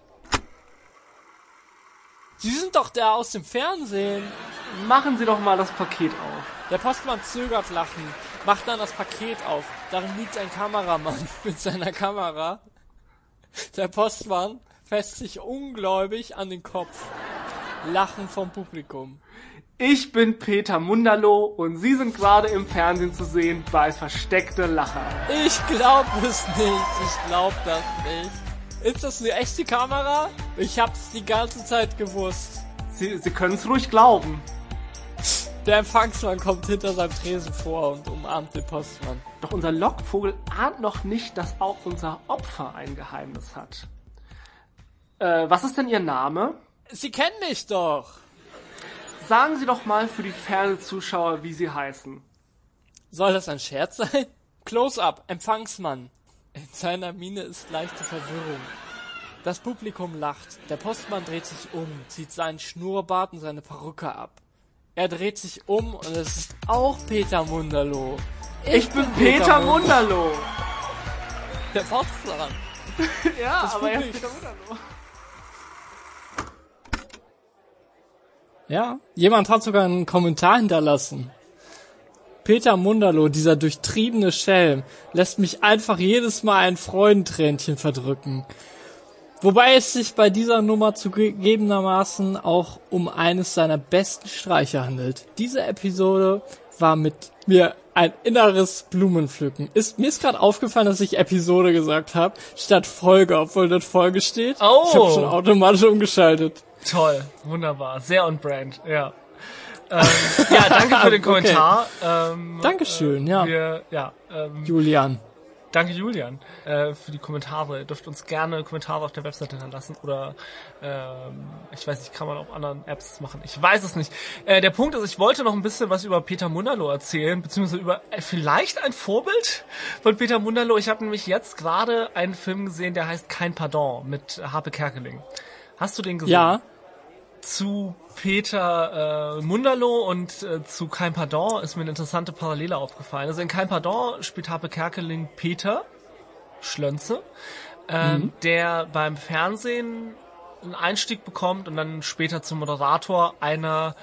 Sie sind doch der aus dem Fernsehen. Machen Sie doch mal das Paket auf. Der Postmann zögert lachen, macht dann das Paket auf. Darin liegt ein Kameramann mit seiner Kamera. Der Postmann fässt sich ungläubig an den Kopf. Lachen vom Publikum. Ich bin Peter Munderloh und Sie sind gerade im Fernsehen zu sehen bei Versteckte Lacher. Ich glaub es nicht. Ich glaub das nicht. Ist das eine echte Kamera? Ich hab's die ganze Zeit gewusst. Sie, Sie können es ruhig glauben. Der Empfangsmann kommt hinter seinem Tresen vor und umarmt den Postmann. Doch unser Lockvogel ahnt noch nicht, dass auch unser Opfer ein Geheimnis hat. Äh, was ist denn Ihr Name? Sie kennen mich doch. Sagen Sie doch mal für die Fernsehzuschauer, wie Sie heißen. Soll das ein Scherz sein? Close-up, Empfangsmann. In seiner Miene ist leichte Verwirrung. Das Publikum lacht. Der Postmann dreht sich um, zieht seinen Schnurrbart und seine Perücke ab. Er dreht sich um und es ist auch Peter Munderloh. Ich, bin Peter Munderloh. Der Postmann. Ja, Das aber er ist Peter Munderloh. Ja, jemand hat sogar einen Kommentar hinterlassen. Peter Munderloh, dieser durchtriebene Schelm, lässt mich einfach jedes Mal ein Freudentränchen verdrücken. Wobei es sich bei dieser Nummer zugegebenermaßen auch um eines seiner besten Streiche handelt. Diese Episode war mit mir ein inneres Blumenpflücken. Ist, mir ist gerade aufgefallen, dass ich Episode gesagt habe, statt Folge, obwohl dort Folge steht. Oh. Ich habe schon automatisch umgeschaltet. Toll, wunderbar, sehr on brand, ja. Ähm, ja, danke für den Okay. Kommentar. Ähm, Dankeschön, ja. wir, ja, ähm, Julian. Danke Julian äh, für die Kommentare. Ihr dürft uns gerne Kommentare auf der Webseite hinterlassen oder ähm, ich weiß nicht, kann man auf anderen Apps machen. Ich weiß es nicht. Äh, der Punkt ist, ich wollte noch ein bisschen was über Peter Munderloh erzählen, beziehungsweise über äh, vielleicht ein Vorbild von Peter Munderloh. Ich habe nämlich jetzt gerade einen Film gesehen, der heißt Kein Pardon mit Harpe Kerkeling. Hast du den gesehen? Ja, zu Peter äh, Munderloh und äh, zu Kein Pardon ist mir eine interessante Parallele aufgefallen. Also in Kein Pardon spielt Harpe Kerkeling Peter Schlönze, ähm, der beim Fernsehen einen Einstieg bekommt und dann später zum Moderator einer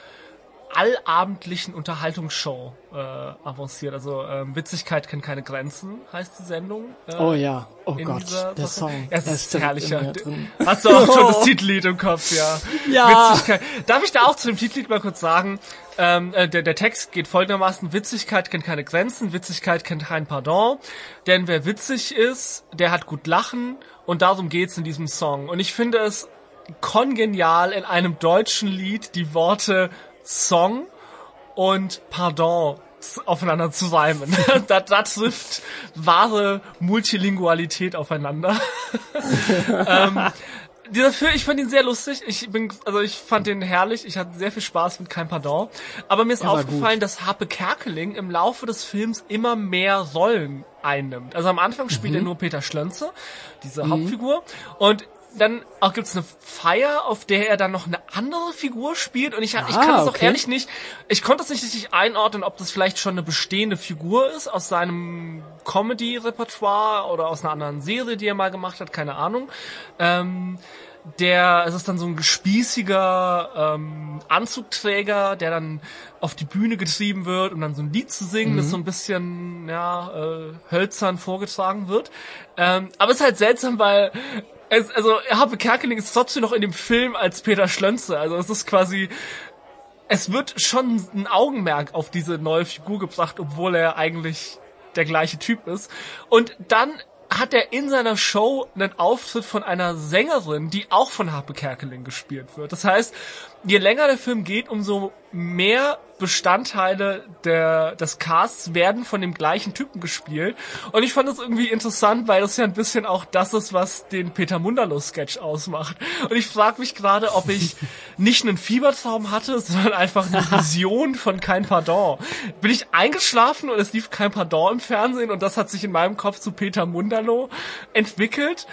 allabendlichen Unterhaltungsshow äh, avanciert. Also ähm, Witzigkeit kennt keine Grenzen, heißt die Sendung. Äh, Oh ja, oh Gott, dieser der. Song. Ja, es ist drin. Hast du auch schon das Titellied im Kopf, ja. Ja. Witzigkeit. Darf ich da auch zu dem Titellied mal kurz sagen? Ähm, äh, der, der Text geht folgendermaßen, Witzigkeit kennt keine Grenzen, Witzigkeit kennt kein Pardon, denn wer witzig ist, der hat gut Lachen und darum geht's in diesem Song. Und ich finde es kongenial in einem deutschen Lied die Worte Song und Pardon aufeinander zu reimen. da, da trifft wahre Multilingualität aufeinander. ähm, dieser Film, ich fand ihn sehr lustig. Ich bin, also ich fand den herrlich. Ich hatte sehr viel Spaß mit Kein Pardon. Aber mir ist war aufgefallen, dass Harpe Kerkeling im Laufe des Films immer mehr Rollen einnimmt. Also am Anfang spielt er nur Peter Schlönze, diese Hauptfigur. Und dann auch gibt's eine Feier, auf der er dann noch eine andere Figur spielt. Und ich, ich Ah, kann es auch okay. ehrlich nicht, ich konnte es nicht richtig einordnen, ob das vielleicht schon eine bestehende Figur ist aus seinem Comedy-Repertoire oder aus einer anderen Serie, die er mal gemacht hat, keine Ahnung. Ähm, der, es ist dann so ein gespießiger ähm, Anzugträger, der dann auf die Bühne getrieben wird, um dann so ein Lied zu singen, Mhm. das so ein bisschen ja äh, hölzern vorgetragen wird. Ähm, aber es ist halt seltsam, weil es, also Harpe Kerkeling ist trotzdem noch in dem Film als Peter Schlönze. Also es ist quasi es wird schon ein Augenmerk auf diese neue Figur gebracht, obwohl er eigentlich der gleiche Typ ist. Und dann hat er in seiner Show einen Auftritt von einer Sängerin, die auch von Harpe Kerkeling gespielt wird. Das heißt, je länger der Film geht, umso mehr Bestandteile der, des Casts werden von dem gleichen Typen gespielt. Und ich fand das irgendwie interessant, weil das ja ein bisschen auch das ist, was den Peter Munderlo-Sketch ausmacht. Und ich frage mich gerade, ob ich nicht einen Fiebertraum hatte, sondern einfach eine Vision von Kein Pardon. Bin ich eingeschlafen und es lief Kein Pardon im Fernsehen und das hat sich in meinem Kopf zu Peter Munderlo entwickelt.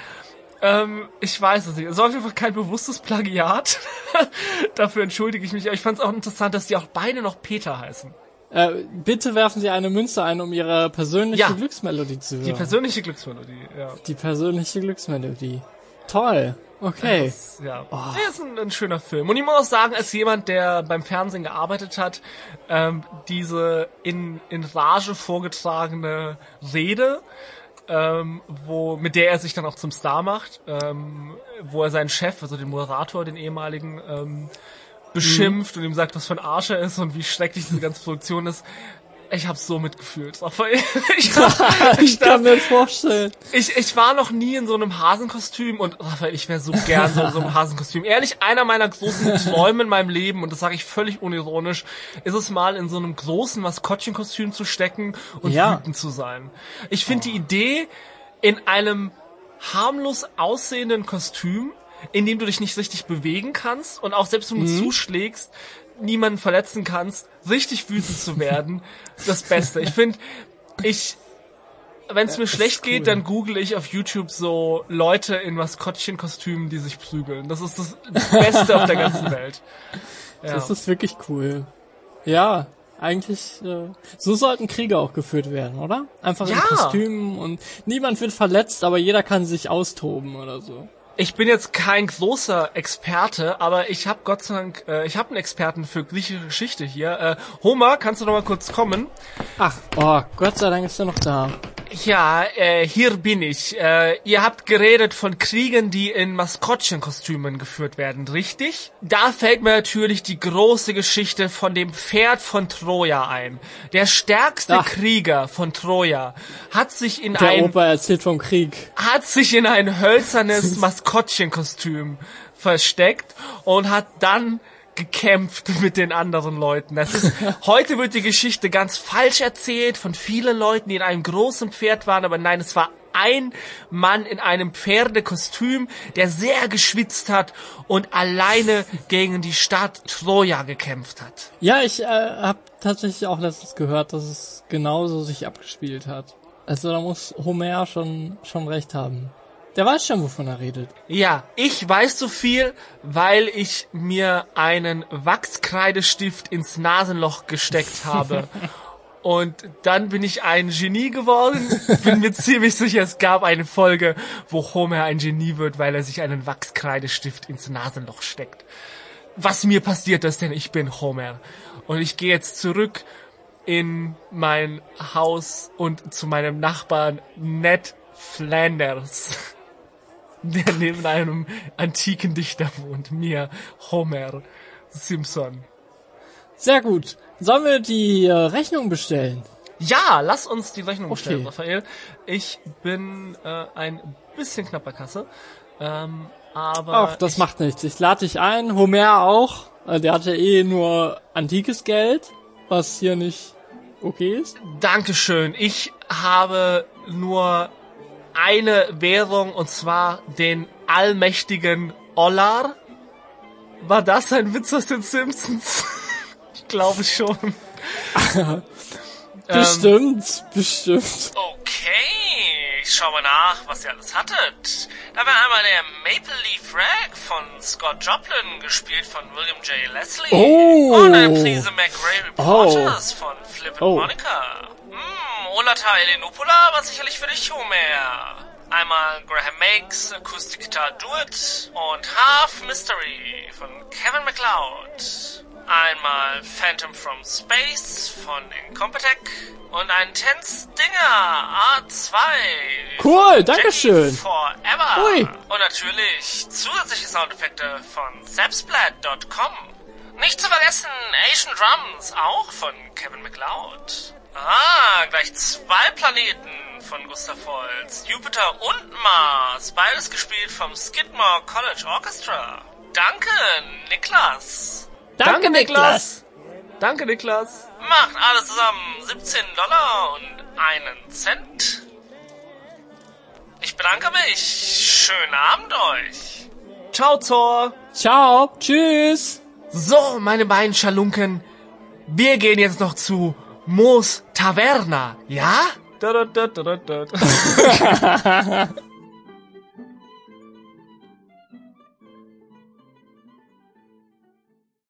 Ähm, ich weiß es nicht. Es war auf jeden Fall kein bewusstes Plagiat. Dafür entschuldige ich mich. Aber ich fand es auch interessant, dass die auch beide noch Peter heißen. Äh, bitte werfen Sie eine Münze ein, um Ihre persönliche Ja. Glücksmelodie zu hören. Die persönliche Glücksmelodie, ja. Die persönliche Glücksmelodie. Toll. Okay. Das, ja. Der ist ein, ein schöner Film. Und ich muss auch sagen, als jemand, der beim Fernsehen gearbeitet hat, ähm, diese in, in Rage vorgetragene Rede, ähm, wo, mit der er sich dann auch zum Star macht, ähm, wo er seinen Chef, also den Moderator, den ehemaligen, ähm, beschimpft und ihm sagt, was für ein Arsch er ist und wie schrecklich diese ganze Produktion ist. Ich hab's so mitgefühlt. Ich, ich kann mir vorstellen. ich, ich war noch nie in so einem Hasenkostüm und Raphael, ich wäre so gern so in so einem Hasenkostüm. Ehrlich, einer meiner großen Träume in meinem Leben, und das sage ich völlig unironisch, ist es mal in so einem großen Maskottchenkostüm zu stecken und Ja. wütend zu sein. Ich finde die Idee, in einem harmlos aussehenden Kostüm, in dem du dich nicht richtig bewegen kannst und auch selbst wenn du zuschlägst, niemanden verletzen kannst, richtig wütend zu werden, das Beste. Ich finde, ich, wenn es mir schlecht cool. geht, dann google ich auf YouTube so Leute in Maskottchenkostümen, die sich prügeln. Das ist das Beste auf der ganzen Welt. Ja. Das ist wirklich cool. Ja, eigentlich, äh, so sollten Kriege auch geführt werden, oder? Einfach in Ja. Kostümen und niemand wird verletzt, aber jeder kann sich austoben oder so. Ich bin jetzt kein großer Experte, aber ich habe Gott sei Dank, äh, ich habe einen Experten für griechische Geschichte hier. Äh, Homer, kannst du noch mal kurz kommen? Ach, oh, Gott sei Dank ist er noch da. Ja, äh, hier bin ich. Äh, ihr habt geredet von Kriegen, die in Maskottchenkostümen geführt werden, richtig? Da fällt mir natürlich die große Geschichte von dem Pferd von Troja ein. Der stärkste Ach. Krieger von Troja hat sich in Der ein Opa erzählt vom Krieg. hat sich in ein hölzernes Maskottchenkostüm versteckt und hat dann gekämpft mit den anderen Leuten. Das ist, heute wird die Geschichte ganz falsch erzählt von vielen Leuten, die in einem großen Pferd waren, aber nein, es war ein Mann in einem Pferdekostüm, der sehr geschwitzt hat und alleine gegen die Stadt Troja gekämpft hat. Ja, ich äh, habe tatsächlich auch letztens gehört, dass es genauso sich abgespielt hat. Also da muss Homer schon schon recht haben. Der weiß schon, wovon er redet. Ja, ich weiß so viel, weil ich mir einen Wachskreidestift ins Nasenloch gesteckt habe. Und dann bin ich ein Genie geworden. Bin mir ziemlich sicher, es gab eine Folge, wo Homer ein Genie wird, weil er sich einen Wachskreidestift ins Nasenloch steckt. Was mir passiert ist, denn ich bin Homer. Und ich gehe jetzt zurück in mein Haus und zu meinem Nachbarn Ned Flanders der neben einem antiken Dichter wohnt, mir, Homer Simpson. Sehr gut. Sollen wir die äh, Rechnung bestellen? Ja, lass uns die Rechnung Okay. bestellen, Raphael. Ich bin äh, ein bisschen knapp bei Kasse, ähm, aber Ach, das macht nichts. Ich lade dich ein. Homer auch. Äh, Der hat ja eh nur antikes Geld, was hier nicht okay ist. Dankeschön. Ich habe nur eine Währung und zwar den allmächtigen Ollar. War das ein Witz aus den Simpsons? ich glaube schon. Ähm, Bestimmt, bestimmt. Okay, ich schau mal nach, was ihr alles hattet. Da war einmal der Maple Leaf Rag von Scott Joplin, gespielt von William J. Leslie. Oh. Und ein Please McRae Reporters von Flip and Oh. Monica. Hm, Olata Elenopula war sicherlich für dich, Homer. Einmal Graham Makes Acoustic Guitar Duet und Half Mystery von Kevin MacLeod. Einmal Phantom from Space von Incompetech und ein Tense Dinger A2. Cool, Dankeschön. Jackie Forever. Ui. Und natürlich zusätzliche Soundeffekte von Zapsplat.com. Nicht zu vergessen Asian Drums, auch von Kevin MacLeod. Ah, gleich zwei Planeten von Gustav Holst. Jupiter und Mars, beides gespielt vom Skidmore College Orchestra. Danke, Niklas. Danke, Niklas. Danke, Niklas. Macht alles zusammen 17 Dollar und einen Cent. Ich bedanke mich. Schönen Abend euch. Ciao, Zor. Ciao. Tschüss. So, meine beiden Schalunken. Wir gehen jetzt noch zu Moos Taverna, ja?